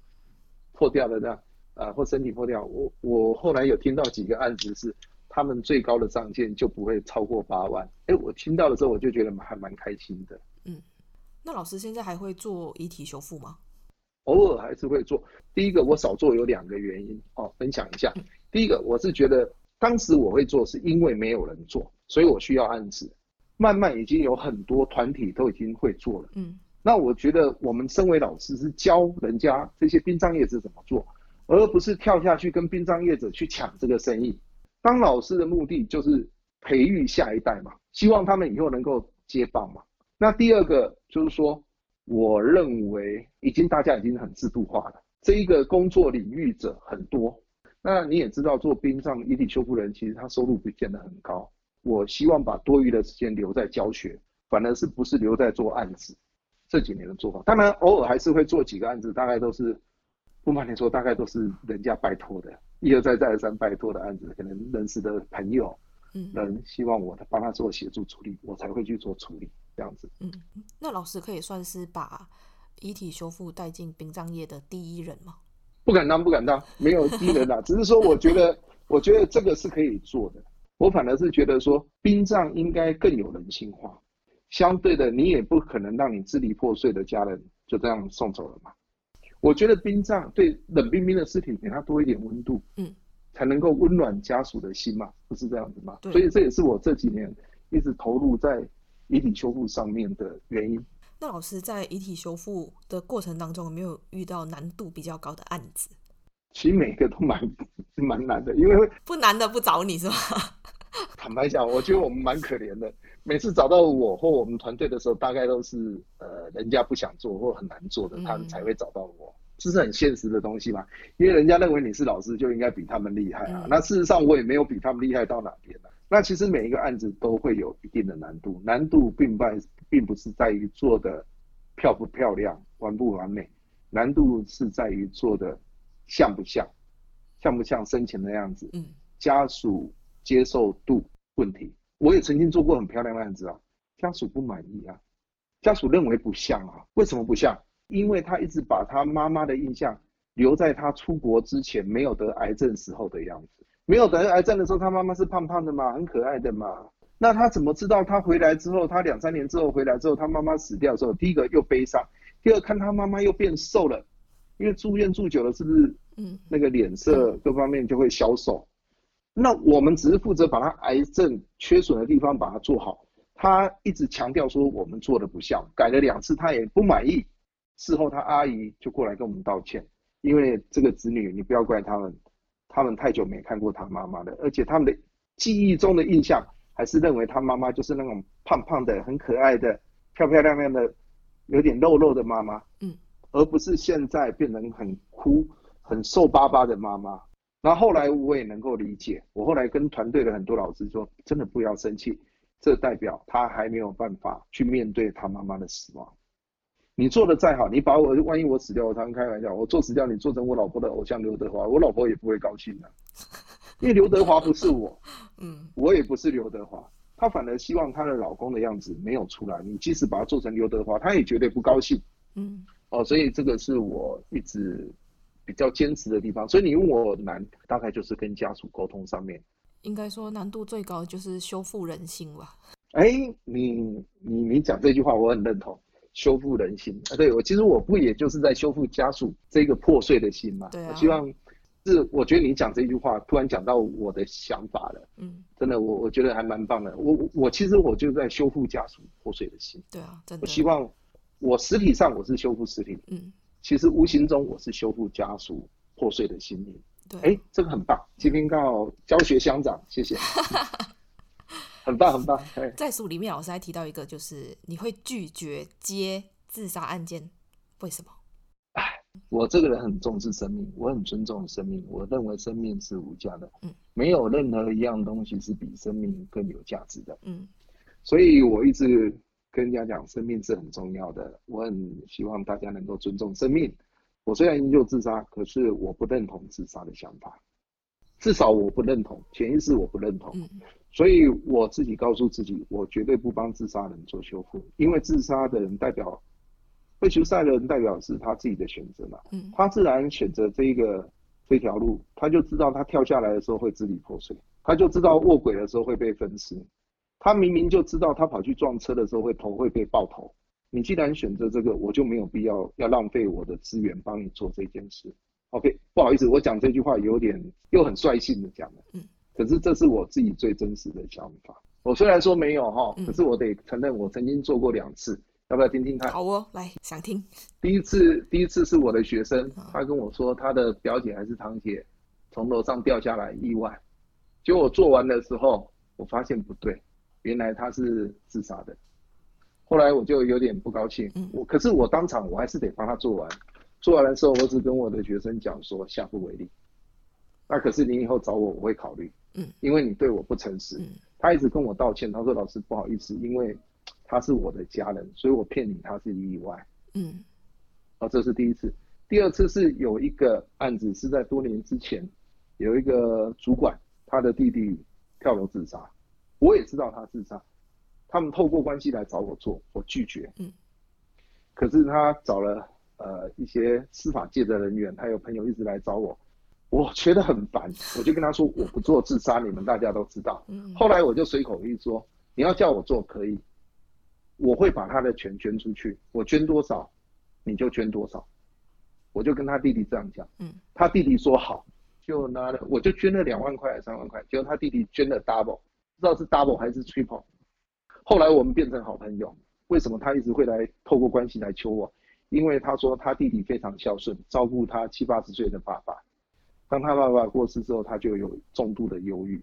破掉的这样，呃，或身体破掉。我我后来有听到几个案子是他们最高的上限就不会超过八万。哎，我听到的时候我就觉得还蛮开心的。嗯，那老师现在还会做遗体修复吗？偶尔还是会做。第一个我少做有两个原因哦，分享一下。第一个我是觉得当时我会做是因为没有人做，所以我需要案子。慢慢已经有很多团体都已经会做了，嗯，那我觉得我们身为老师是教人家这些殡葬业者怎么做，而不是跳下去跟殡葬业者去抢这个生意。当老师的目的就是培育下一代嘛，希望他们以后能够接棒嘛。那第二个就是说，我认为已经大家已经很制度化了，这一个工作领域者很多。那你也知道，做殡葬遗体修复人其实他收入不见得很高。我希望把多余的时间留在教学，反而是不是留在做案子。这几年的做法，当然偶尔还是会做几个案子，大概都是不瞒你说，大概都是人家拜托的，一而再再而三拜托的案子，可能认识的朋友，嗯，人希望我帮他做协助处理，我才会去做处理这样子。嗯，那老师可以算是把遗体修复带进殡葬业的第一人吗？不敢当，不敢当，没有第一人啦，只是说我觉得，我觉得这个是可以做的。我反而是觉得说，殡葬应该更有人性化。相对的，你也不可能让你支离破碎的家人就这样送走了嘛。我觉得殡葬对冷冰冰的尸体给他多一点温度，嗯，才能够温暖家属的心嘛，不是这样子吗？所以这也是我这几年一直投入在遗体修复上面的原因。那老师在遗体修复的过程当中，有没有遇到难度比较高的案子？其实每个都蛮 蛮难的，因为不难的不找你是吧？坦白讲，我觉得我们蛮可怜的。每次找到我或我们团队的时候，大概都是呃人家不想做或很难做的，他们才会找到我。这是很现实的东西嘛，因为人家认为你是老师就应该比他们厉害啊。那事实上我也没有比他们厉害到哪边啊。那其实每一个案子都会有一定的难度，难度并不并不是在于做的漂不漂亮、完不完美，难度是在于做的。像不像，像不像生前的样子？嗯，家属接受度问题，我也曾经做过很漂亮的案子啊，家属不满意啊，家属认为不像啊，为什么不像？因为他一直把他妈妈的印象留在他出国之前没有得癌症时候的样子，没有得癌症的时候，他妈妈是胖胖的嘛，很可爱的嘛，那他怎么知道他回来之后，他两三年之后回来之后，他妈妈死掉之后，第一个又悲伤，第二看他妈妈又变瘦了。因为住院住久了，是不是嗯那个脸色各方面就会消瘦？那我们只是负责把他癌症缺损的地方把它做好。他一直强调说我们做的不像，改了两次他也不满意。事后他阿姨就过来跟我们道歉，因为这个子女你不要怪他们，他们太久没看过他妈妈了，而且他们的记忆中的印象还是认为他妈妈就是那种胖胖的、很可爱的、漂漂亮亮的、有点肉肉的妈妈。嗯。而不是现在变成很哭、很瘦巴巴的妈妈。那后来我也能够理解，我后来跟团队的很多老师说，真的不要生气，这代表他还没有办法去面对他妈妈的死亡。你做的再好，你把我万一我死掉，我常常开玩笑，我做死掉，你做成我老婆的偶像刘德华，我老婆也不会高兴的，因为刘德华不是我，嗯，我也不是刘德华，她反而希望她的老公的样子没有出来。你即使把他做成刘德华，她也绝对不高兴，嗯。哦，所以这个是我一直比较坚持的地方。所以你问我难，大概就是跟家属沟通上面。应该说难度最高就是修复人心吧？哎，你你你讲这句话我很认同，修复人心啊。对，我其实我不也就是在修复家属这个破碎的心嘛？对啊。我希望是，我觉得你讲这句话突然讲到我的想法了。嗯，真的，我我觉得还蛮棒的。我我其实我就在修复家属破碎的心。对啊，真的。我希望。我实体上我是修复尸体，嗯，其实无形中我是修复家属破碎的心灵。对，哎，这个很棒，今天刚好教学乡长，谢谢，很棒很棒。在书里面，老师还提到一个，就是你会拒绝接自杀案件，为什么？哎，我这个人很重视生命，我很尊重生命，我认为生命是无价的，嗯，没有任何一样东西是比生命更有价值的，嗯，所以我一直。跟人家讲，生命是很重要的。我很希望大家能够尊重生命。我虽然研究自杀，可是我不认同自杀的想法。至少我不认同，潜意识我不认同。所以我自己告诉自己，我绝对不帮自杀人做修复，因为自杀的人代表被囚赛的人代表是他自己的选择嘛，嗯，他自然选择这一个这条路，他就知道他跳下来的时候会支离破碎，他就知道卧轨的时候会被分尸，他明明就知道他跑去撞车的时候会头会被爆头。你既然选择这个，我就没有必要要浪费我的资源帮你做这件事。OK，不好意思，我讲这句话有点又很率性的讲了，嗯，可是这是我自己最真实的想法。我虽然说没有哈，可是我得承认我曾经做过两次，要不要听听看？好哦，来，想听。第一次，第一次是我的学生，他跟我说他的表姐还是堂姐从楼上掉下来意外，结果我做完的时候，我发现不对，原来他是自杀的。后来我就有点不高兴，我可是我当场我还是得帮他做完，做完的时候我只跟我的学生讲说下不为例。那可是你以后找我我会考虑，嗯，因为你对我不诚实。他一直跟我道歉，他说老师不好意思，因为他是我的家人，所以我骗你他是意外，嗯，哦，这是第一次。第二次是有一个案子是在多年之前，有一个主管他的弟弟跳楼自杀，我也知道他自杀。他们透过关系来找我做，我拒绝。嗯，可是他找了呃一些司法界的人员，还有朋友一直来找我，我觉得很烦，我就跟他说我不做自杀，你们大家都知道。嗯，后来我就随口一说，你要叫我做可以，我会把他的钱捐出去，我捐多少你就捐多少，我就跟他弟弟这样讲。嗯，他弟弟说好，就拿了，我就捐了两万块还是三万块，结果他弟弟捐了 double，不知道是 double 还是 triple。后来我们变成好朋友，为什么他一直会来透过关系来求我？因为他说他弟弟非常孝顺，照顾他七八十岁的爸爸。当他爸爸过世之后，他就有重度的忧郁。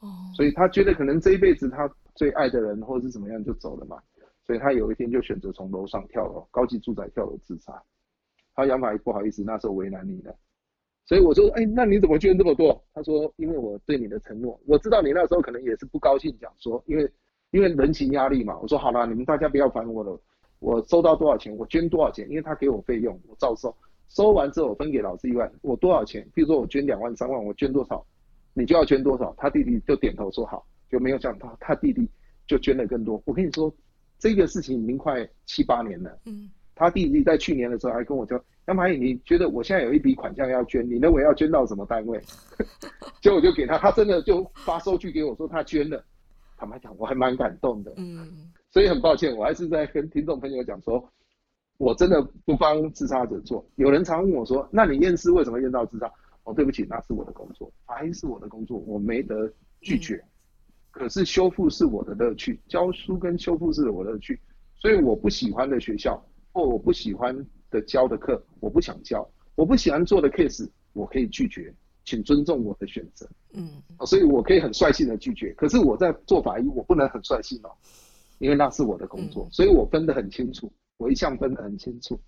哦，所以他觉得可能这一辈子他最爱的人或者是怎么样就走了嘛，所以他有一天就选择从楼上跳楼，高级住宅跳楼自杀。他杨法不好意思，那时候为难你了，所以我说，哎，那你怎么捐这么多？他说，因为我对你的承诺，我知道你那时候可能也是不高兴，讲说，因为。因为人情压力嘛，我说好了，你们大家不要烦我了。我收到多少钱，我捐多少钱，因为他给我费用，我照收。收完之后我分给老师一万，我多少钱？比如说我捐两万、三万，我捐多少，你就要捐多少。他弟弟就点头说好，就没有想到他弟弟就捐了更多。我跟你说，这个事情已经快七八年了。嗯，他弟弟在去年的时候还跟我说：“杨马颖，你觉得我现在有一笔款项要捐，你认为要捐到什么单位？” 结果我就给他，他真的就发收据给我说他捐了。坦白讲，我还蛮感动的，嗯，所以很抱歉，我还是在跟听众朋友讲说，我真的不帮自杀者做。有人常问我说，那你验尸为什么验到自杀？哦，对不起，那是我的工作，还是我的工作，我没得拒绝。嗯、可是修复是我的乐趣，教书跟修复是我的乐趣，所以我不喜欢的学校或我不喜欢的教的课，我不想教，我不喜欢做的 case，我可以拒绝。请尊重我的选择，嗯，所以我可以很率性的拒绝。可是我在做法医，我不能很率性哦，因为那是我的工作，所以我分得很清楚，我一向分得很清楚。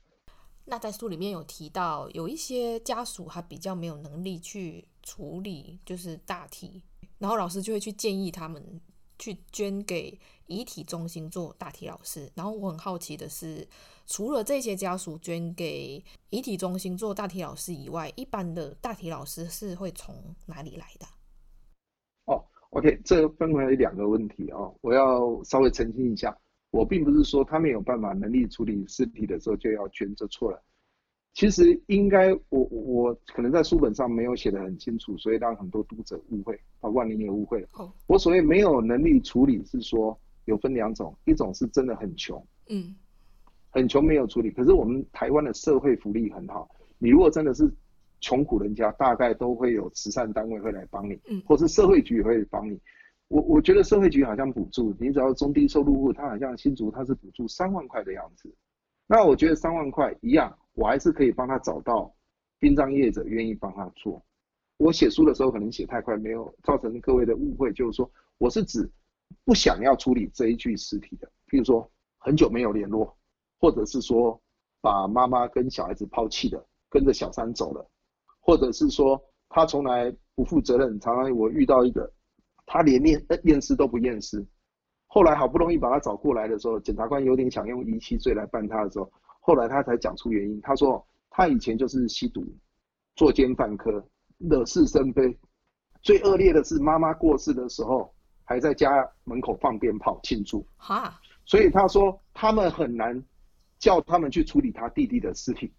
那在书里面有提到，有一些家属他比较没有能力去处理，就是大体，然后老师就会去建议他们去捐给遗体中心做大体老师。然后我很好奇的是。除了这些家属捐给遗体中心做大体老师以外，一般的大体老师是会从哪里来的？哦，OK，这分为两个问题哦，我要稍微澄清一下，我并不是说他没有办法能力处理尸体的时候就要捐，这错了。其实应该我我可能在书本上没有写得很清楚，所以让很多读者误会，包括你也误会了。哦，我所谓没有能力处理是说有分两种，一种是真的很穷，嗯。很穷没有处理，可是我们台湾的社会福利很好。你如果真的是穷苦人家，大概都会有慈善单位会来帮你，嗯，或是社会局也会帮你。我我觉得社会局好像补助，你只要中低收入户，他好像新竹他是补助三万块的样子。那我觉得三万块一样，我还是可以帮他找到殡葬业者愿意帮他做。我写书的时候可能写太快，没有造成各位的误会，就是说我是指不想要处理这一具尸体的，譬如说很久没有联络。或者是说，把妈妈跟小孩子抛弃的，跟着小三走了，或者是说他从来不负责任，常常我遇到一个，他连验验尸都不验尸，后来好不容易把他找过来的时候，检察官有点想用遗弃罪来办他的时候，后来他才讲出原因，他说他以前就是吸毒、作奸犯科、惹是生非，最恶劣的是妈妈过世的时候，还在家门口放鞭炮庆祝。哈，所以他说他们很难叫他们去处理他弟弟的尸体，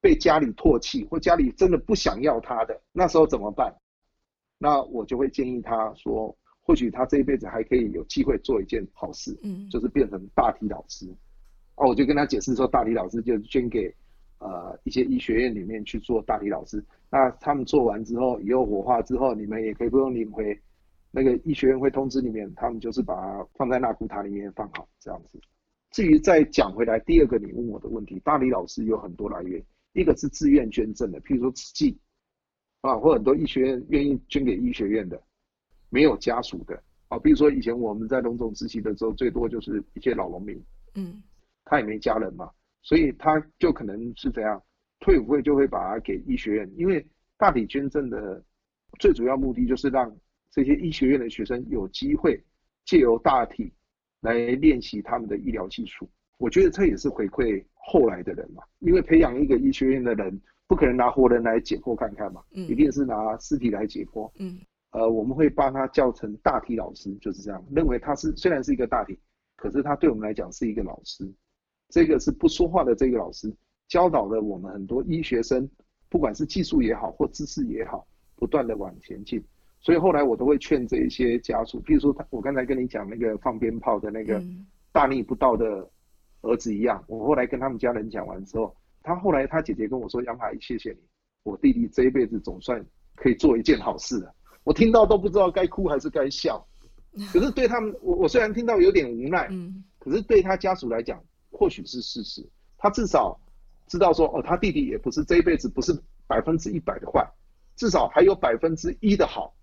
被家里唾弃或家里真的不想要他的，那时候怎么办？那我就会建议他说，或许他这一辈子还可以有机会做一件好事，嗯，就是变成大体老师。哦，我就跟他解释说，大体老师就捐给呃一些医学院里面去做大体老师。那他们做完之后，以后火化之后，你们也可以不用领回。那个医学院会通知你们，他们就是把它放在纳古塔里面放好这样子。至于再讲回来，第二个你问我的问题，大体老师有很多来源，一个是自愿捐赠的，譬如说慈济啊，或很多医学院愿意捐给医学院的，没有家属的啊，比如说以前我们在龙总实习的时候，最多就是一些老农民，嗯，他也没家人嘛，所以他就可能是这样，退伍会就会把它给医学院，因为大体捐赠的最主要目的就是让。这些医学院的学生有机会借由大体来练习他们的医疗技术，我觉得这也是回馈后来的人嘛。因为培养一个医学院的人，不可能拿活人来解剖看看嘛，一定是拿尸体来解剖。嗯，呃，我们会把他叫成大体老师，就是这样，认为他是虽然是一个大体，可是他对我们来讲是一个老师。这个是不说话的这个老师，教导了我们很多医学生，不管是技术也好或知识也好，不断的往前进。所以后来我都会劝这一些家属，比如说他，我刚才跟你讲那个放鞭炮的那个大逆不道的儿子一样，我后来跟他们家人讲完之后，他后来他姐姐跟我说：“杨阿姨，谢谢你，我弟弟这一辈子总算可以做一件好事了。”我听到都不知道该哭还是该笑。可是对他们，我我虽然听到有点无奈，嗯可是对他家属来讲，或许是事实。他至少知道说，哦，他弟弟也不是这一辈子不是百分之一百的坏，至少还有百分之一的好。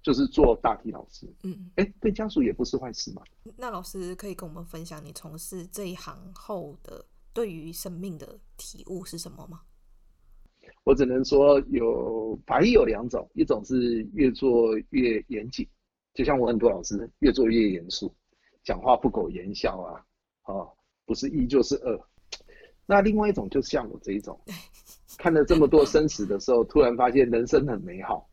就是做大体老师，嗯，哎、欸，对家属也不是坏事嘛。那老师可以跟我们分享你从事这一行后的对于生命的体悟是什么吗？我只能说有法医有两种，一种是越做越严谨，就像我很多老师越做越严肃，讲话不苟言笑啊，哦，不是一就是二。那另外一种就像我这一种，看了这么多生死的时候，突然发现人生很美好。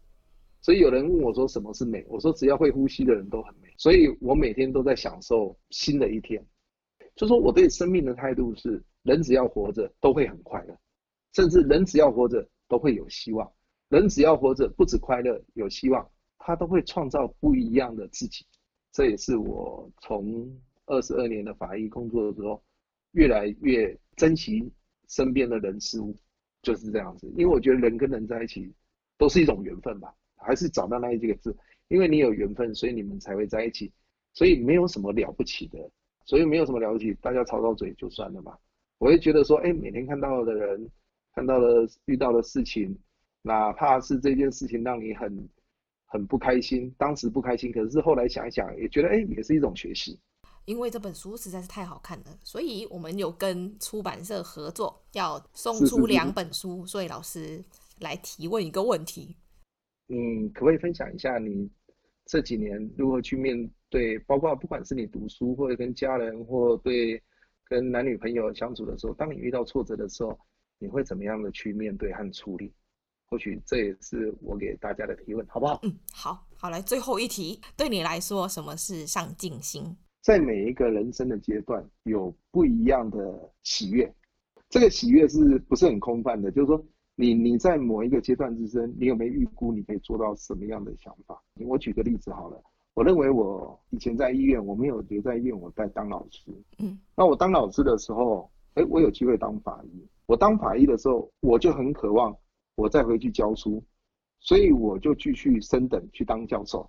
所以有人问我说什么是美？我说只要会呼吸的人都很美。所以我每天都在享受新的一天。就说我对生命的态度是：人只要活着都会很快乐，甚至人只要活着都会有希望。人只要活着不止快乐有希望，他都会创造不一样的自己。这也是我从二十二年的法医工作的时候，越来越珍惜身边的人事物，就是这样子。因为我觉得人跟人在一起都是一种缘分吧。还是找到那几个字，因为你有缘分，所以你们才会在一起，所以没有什么了不起的，所以没有什么了不起，大家吵吵嘴就算了嘛。我会觉得说，哎，每天看到的人，看到了遇到的事情，哪怕是这件事情让你很很不开心，当时不开心，可是后来想一想，也觉得哎，也是一种学习。因为这本书实在是太好看了，所以我们有跟出版社合作，要送出两本书，是是是是，所以老师来提问一个问题。嗯，可不可以分享一下你这几年如何去面对，包括不管是你读书，或者跟家人，或对跟男女朋友相处的时候，当你遇到挫折的时候，你会怎么样的去面对和处理？或许这也是我给大家的提问，好不好？嗯，好，好，来最后一题，对你来说，什么是上进心？在每一个人生的阶段，有不一样的喜悦，这个喜悦是不是很空泛的？就是说。你你在某一个阶段之中，你有没有预估你可以做到什么样的想法？我举个例子好了，我认为我以前在医院，我没有留在医院，我在当老师。嗯，那我当老师的时候，哎，我有机会当法医。我当法医的时候，我就很渴望我再回去教书，所以我就继续升等去当教授。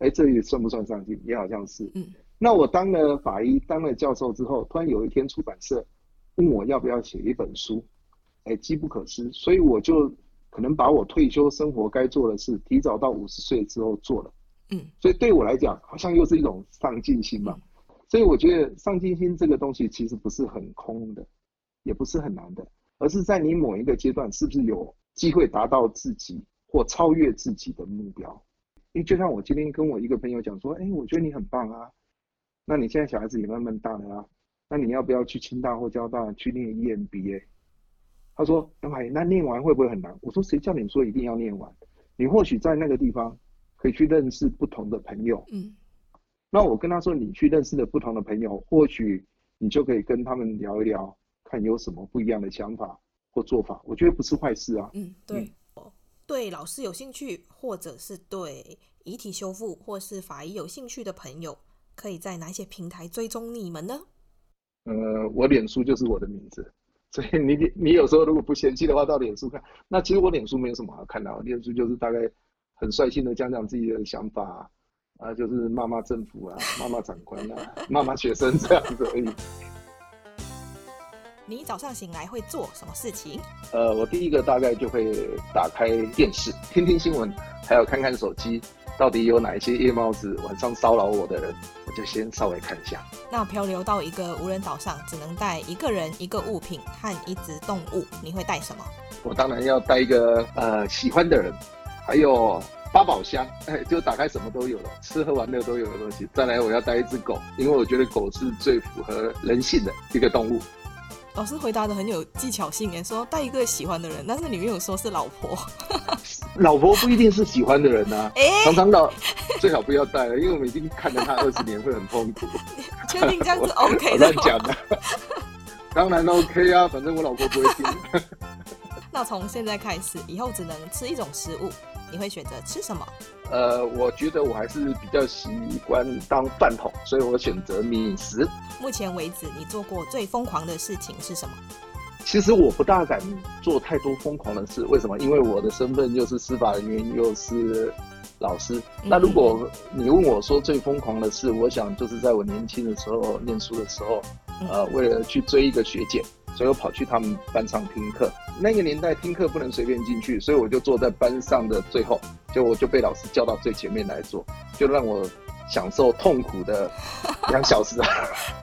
哎，这也算不算上进？也好像是。嗯，那我当了法医，当了教授之后，突然有一天出版社问我要不要写一本书。哎，机不可失，所以我就可能把我退休生活该做的事提早到五十岁之后做了。嗯，所以对我来讲，好像又是一种上进心嘛。所以我觉得上进心这个东西其实不是很空的，也不是很难的，而是在你某一个阶段是不是有机会达到自己或超越自己的目标。因为就像我今天跟我一个朋友讲说，哎，我觉得你很棒啊，那你现在小孩子也慢慢大了啊，那你要不要去清大或交大去念 EMBA？他说：“杨海，那念完会不会很难？”我说：“谁叫你说一定要念完？你或许在那个地方可以去认识不同的朋友，嗯，那我跟他说，你去认识了不同的朋友，或许你就可以跟他们聊一聊，看有什么不一样的想法或做法。我觉得不是坏事啊。嗯，对。嗯、对老师有兴趣，或者是对遗体修复或是法医有兴趣的朋友，可以在哪些平台追踪你们呢？呃，我脸书就是我的名字，所以你你有时候如果不嫌弃的话，到脸书看。那其实我脸书没有什么好看的，脸书就是大概很率性的讲讲自己的想法。啊，就是骂骂政府啊，骂骂长官啊，骂骂学生这样子而已。你早上醒来会做什么事情？呃，我第一个大概就会打开电视，听听新闻，还有看看手机，到底有哪一些夜猫子晚上骚扰我的人，我就先稍微看一下。那漂流到一个无人岛上，只能带一个人、一个物品和一只动物，你会带什么？我当然要带一个呃喜欢的人，还有。八宝箱，哎，就打开什么都有了，吃喝玩乐都有的东西。再来，我要带一只狗，因为我觉得狗是最符合人性的一个动物。老师回答的很有技巧性，哎，说带一个喜欢的人，但是里面有说是老婆。老婆不一定是喜欢的人呐、啊，欸、常常老最好不要带了，因为我们已经看了他二十年，会很痛苦。确定这样是 OK 的？乱讲的。当然 OK 啊，反正我老婆不会听。那从现在开始，以后只能吃一种食物。你会选择吃什么？呃，我觉得我还是比较习惯当饭桶，所以我选择米食。目前为止，你做过最疯狂的事情是什么？其实我不大敢做太多疯狂的事，为什么？因为我的身份又是司法人员，又是老师。嗯、那如果你问我说最疯狂的事，我想就是在我年轻的时候念书的时候，呃，为了去追一个学姐。所以我跑去他们班上听课。那个年代听课不能随便进去，所以我就坐在班上的最后，就我就被老师叫到最前面来坐，就让我享受痛苦的 两小时啊。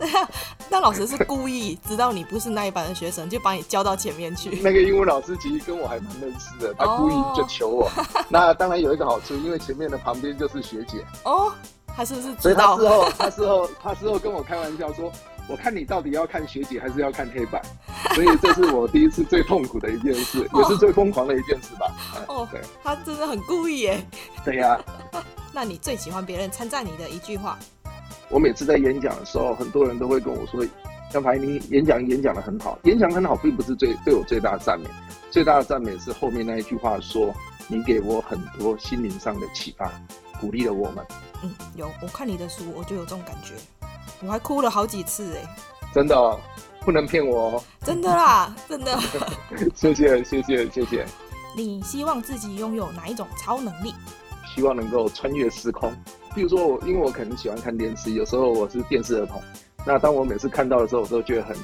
那老师是故意知道你不是那一班的学生，就把你叫到前面去。那个英文老师其实跟我还蛮认识的，他故意就求我。Oh. 那当然有一个好处，因为前面的旁边就是学姐。哦，oh, 他是不是知道？所以他事后，他事后，他事后跟我开玩笑说。我看你到底要看学姐还是要看黑板，所以这是我第一次最痛苦的一件事，也是最疯狂的一件事吧。哦，对，他真的很故意耶。对呀。那你最喜欢别人称赞你的一句话？我每次在演讲的时候，很多人都会跟我说：“张排，你演讲演讲的很好。”演讲很好，并不是最对我最大的赞美，最大的赞美是后面那一句话说：“你给我很多心灵上的启发，鼓励了我们。”嗯，有，我看你的书，我就有这种感觉。我还哭了好几次哎，真的，哦，不能骗我哦，真的啦，真的。谢谢谢谢谢谢。你希望自己拥有哪一种超能力？希望能够穿越时空。比如说我，因为我可能喜欢看电视，有时候我是电视儿童。那当我每次看到的时候，我都觉得很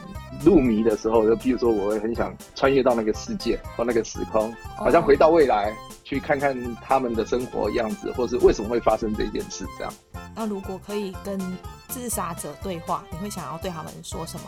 入迷的时候，就比如说我会很想穿越到那个世界或那个时空，好像回到未来。Oh. 去看看他们的生活样子，或是为什么会发生这件事，这样。那如果可以跟自杀者对话，你会想要对他们说什么？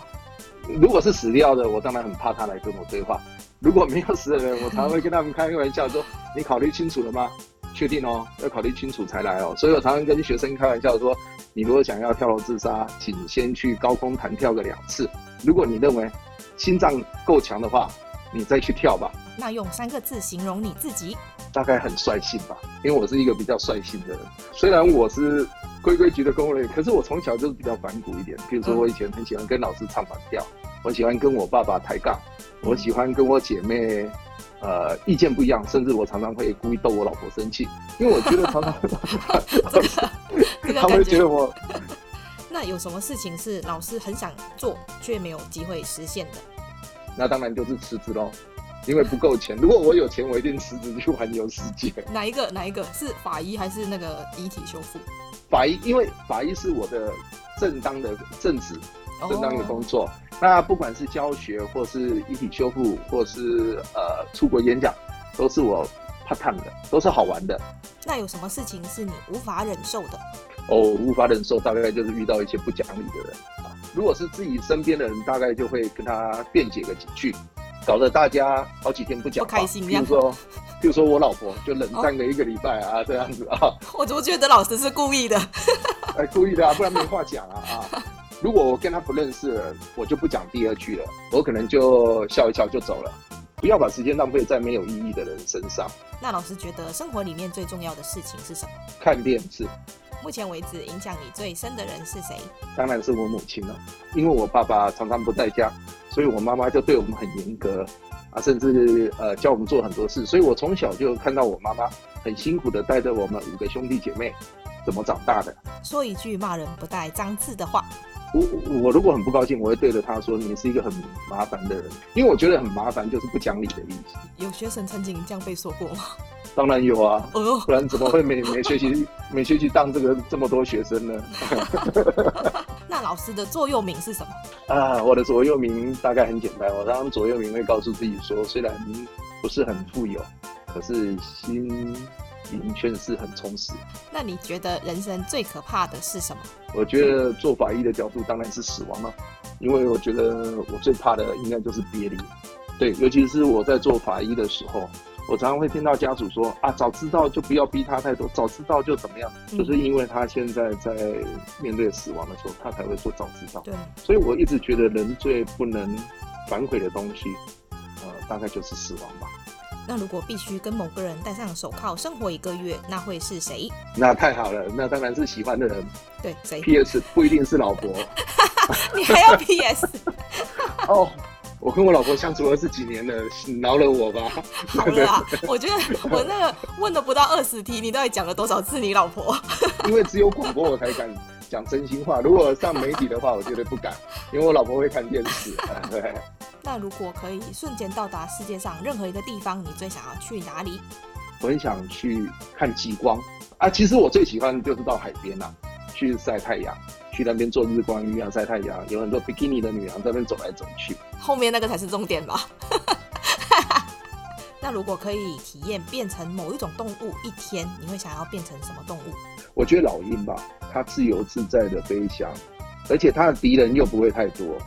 如果是死掉的，我当然很怕他来跟我对话。如果没有死的人，我常常会跟他们开个玩笑说：“你考虑清楚了吗？确定哦，要考虑清楚才来哦。”所以我常常跟学生开玩笑说：“你如果想要跳楼自杀，请先去高空弹跳个两次。如果你认为心脏够强的话，你再去跳吧。”那用三个字形容你自己？大概很率性吧，因为我是一个比较率性的人。虽然我是规规矩的工人，可是我从小就是比较反骨一点。比如说，我以前很喜欢跟老师唱反调，我喜欢跟我爸爸抬杠，我喜欢跟我姐妹，呃，意见不一样，甚至我常常会故意逗我老婆生气，因为我觉得常常 他会觉得我。那有什么事情是老师很想做却没有机会实现的？那当然就是辞职喽。因为不够钱，如果我有钱，我一定辞职去环游世界。哪一个？哪一个是法医还是那个遗体修复？法医，因为法医是我的正当的正职，正当的工作。Oh. 那不管是教学，或是遗体修复，或是呃出国演讲，都是我 part time 的，都是好玩的。那有什么事情是你无法忍受的？哦，无法忍受，大概就是遇到一些不讲理的人。如果是自己身边的人，大概就会跟他辩解个几句。搞得大家好几天不讲话，不开心。比如说，比如说我老婆就冷战了一个礼拜啊，哦、这样子啊。我怎么觉得老师是故意的？哎，故意的啊，不然没话讲啊啊！如果我跟他不认识了，我就不讲第二句了，我可能就笑一笑就走了。不要把时间浪费在没有意义的人身上。那老师觉得生活里面最重要的事情是什么？看电视。目前为止影响你最深的人是谁？当然是我母亲了，因为我爸爸常常不在家，所以我妈妈就对我们很严格啊，甚至呃教我们做很多事，所以我从小就看到我妈妈很辛苦的带着我们五个兄弟姐妹怎么长大的。说一句骂人不带脏字的话。我我如果很不高兴，我会对着他说：“你是一个很麻烦的人。”因为我觉得很麻烦就是不讲理的意思。有学生曾经这样被说过吗？当然有啊，不然怎么会每每学期每学期当这个这么多学生呢？那老师的座右铭是什么？啊，我的座右铭大概很简单，我常常座右铭会告诉自己说：虽然不是很富有，可是心。确实是很充实。那你觉得人生最可怕的是什么？我觉得做法医的角度当然是死亡了，因为我觉得我最怕的应该就是别离。对，尤其是我在做法医的时候，我常常会听到家属说啊，早知道就不要逼他太多，早知道就怎么样，嗯、就是因为他现在在面对死亡的时候，他才会说早知道。对，所以我一直觉得人最不能反悔的东西，呃，大概就是死亡吧。那如果必须跟某个人戴上手铐生活一个月，那会是谁？那太好了，那当然是喜欢的人。对，谁？P.S. 不一定是老婆。你还要 P.S. 哦，我跟我老婆相处二十几年了，饶了我吧。好了啦，我觉得我那个问了不到二十题，你到底讲了多少次你老婆？因为只有广播我才敢讲真心话，如果上媒体的话，我绝对不敢，因为我老婆会看电视。对。那如果可以瞬间到达世界上任何一个地方，你最想要去哪里？我很想去看极光啊！其实我最喜欢的就是到海边啊，去晒太阳，去那边做日光浴啊，晒太阳。有很多比基尼的女郎在那边走来走去。后面那个才是重点吧？那如果可以体验变成某一种动物一天，你会想要变成什么动物？我觉得老鹰吧，它自由自在的飞翔，而且它的敌人又不会太多。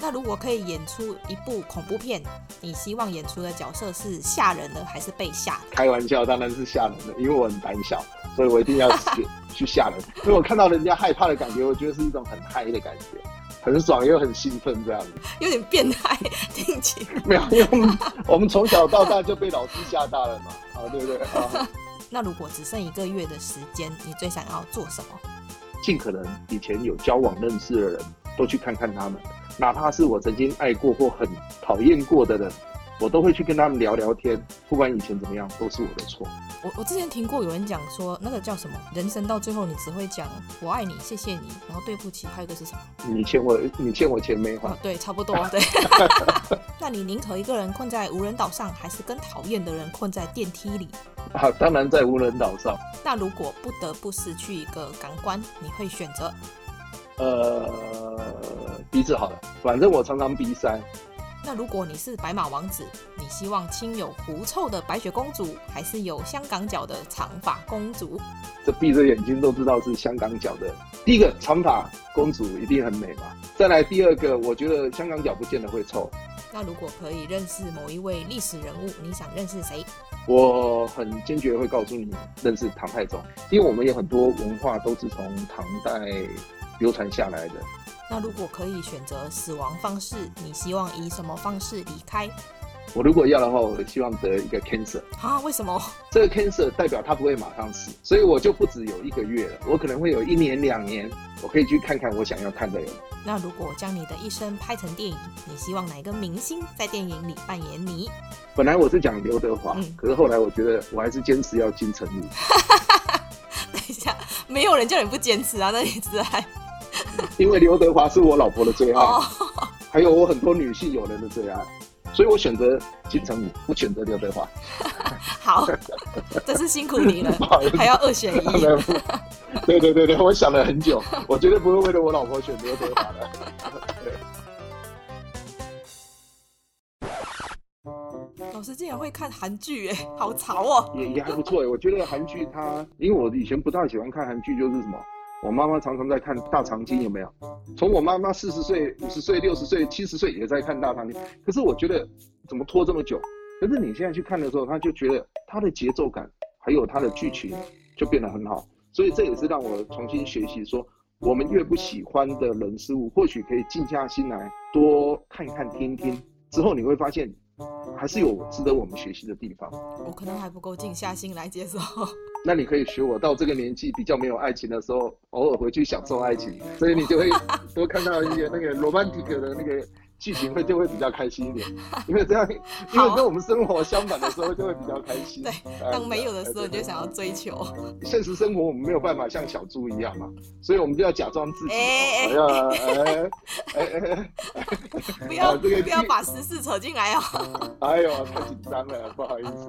那如果可以演出一部恐怖片，你希望演出的角色是吓人的还是被吓？开玩笑，当然是吓人的，因为我很胆小，所以我一定要去 去吓人。因为我看到人家害怕的感觉，我觉得是一种很嗨的感觉，很爽又很兴奋这样子。有点变态，听起来。没有，因为我们我们从小到大就被老师吓大了嘛，啊，对不对？啊。那如果只剩一个月的时间，你最想要做什么？尽可能以前有交往认识的人都去看看他们。哪怕是我曾经爱过或很讨厌过的人，我都会去跟他们聊聊天。不管以前怎么样，都是我的错。我我之前听过有人讲说，那个叫什么？人生到最后，你只会讲我爱你，谢谢你，然后对不起，还有一个是什么？你欠我，你欠我钱没还。哦，对，差不多。对。那你宁可一个人困在无人岛上，还是跟讨厌的人困在电梯里？啊，当然在无人岛上。那如果不得不失去一个感官，你会选择？呃，鼻子好了，反正我常常鼻塞。那如果你是白马王子，你希望亲有狐臭的白雪公主，还是有香港脚的长发公主？这闭着眼睛都知道是香港脚的。第一个长发公主一定很美吧？再来第二个，我觉得香港脚不见得会臭。那如果可以认识某一位历史人物，你想认识谁？我很坚决会告诉你，认识唐太宗，因为我们有很多文化都是从唐代。流传下来的。那如果可以选择死亡方式，你希望以什么方式离开？我如果要的话，我希望得一个 cancer。啊？为什么？这个 cancer 代表他不会马上死，所以我就不只有一个月了，我可能会有一年、两年，我可以去看看我想要看的人。那如果将你的一生拍成电影，你希望哪一个明星在电影里扮演你？本来我是讲刘德华，嗯，可是后来我觉得我还是坚持要金城武。等一下，没有人叫你不坚持啊？那你是爱？因为刘德华是我老婆的最爱，还有我很多女性友人的最爱，所以我选择金城武，不选择刘德华。好，真是辛苦你了，还要二选一。对对对对，我想了很久，我绝对不会为了我老婆选刘德华的。老师竟然会看韩剧，哎，好潮哦！也也还不错哎，我觉得韩剧它，因为我以前不大喜欢看韩剧，就是什么。我妈妈常常在看《大长今》，有没有？从我妈妈四十岁、五十岁、六十岁、七十岁也在看《大长今》，可是我觉得怎么拖这么久？可是你现在去看的时候，他就觉得它的节奏感还有它的剧情就变得很好，所以这也是让我重新学习说，我们越不喜欢的人事物，或许可以静下心来多看一看、听听，之后你会发现还是有值得我们学习的地方。我可能还不够静下心来接受。那你可以学我到这个年纪比较没有爱情的时候，偶尔回去享受爱情，所以你就会多看到一些那个 romantic 的那个。剧情会就会比较开心一点，因为这样，因为跟我们生活相反的时候就会比较开心。对，当没有的时候你就想要追求。现实生活我们没有办法像小猪一样嘛，所以我们就要假装自己。哎哎哎哎哎！不要这个不要把时事扯进来哦。哎呦，太紧张了，不好意思。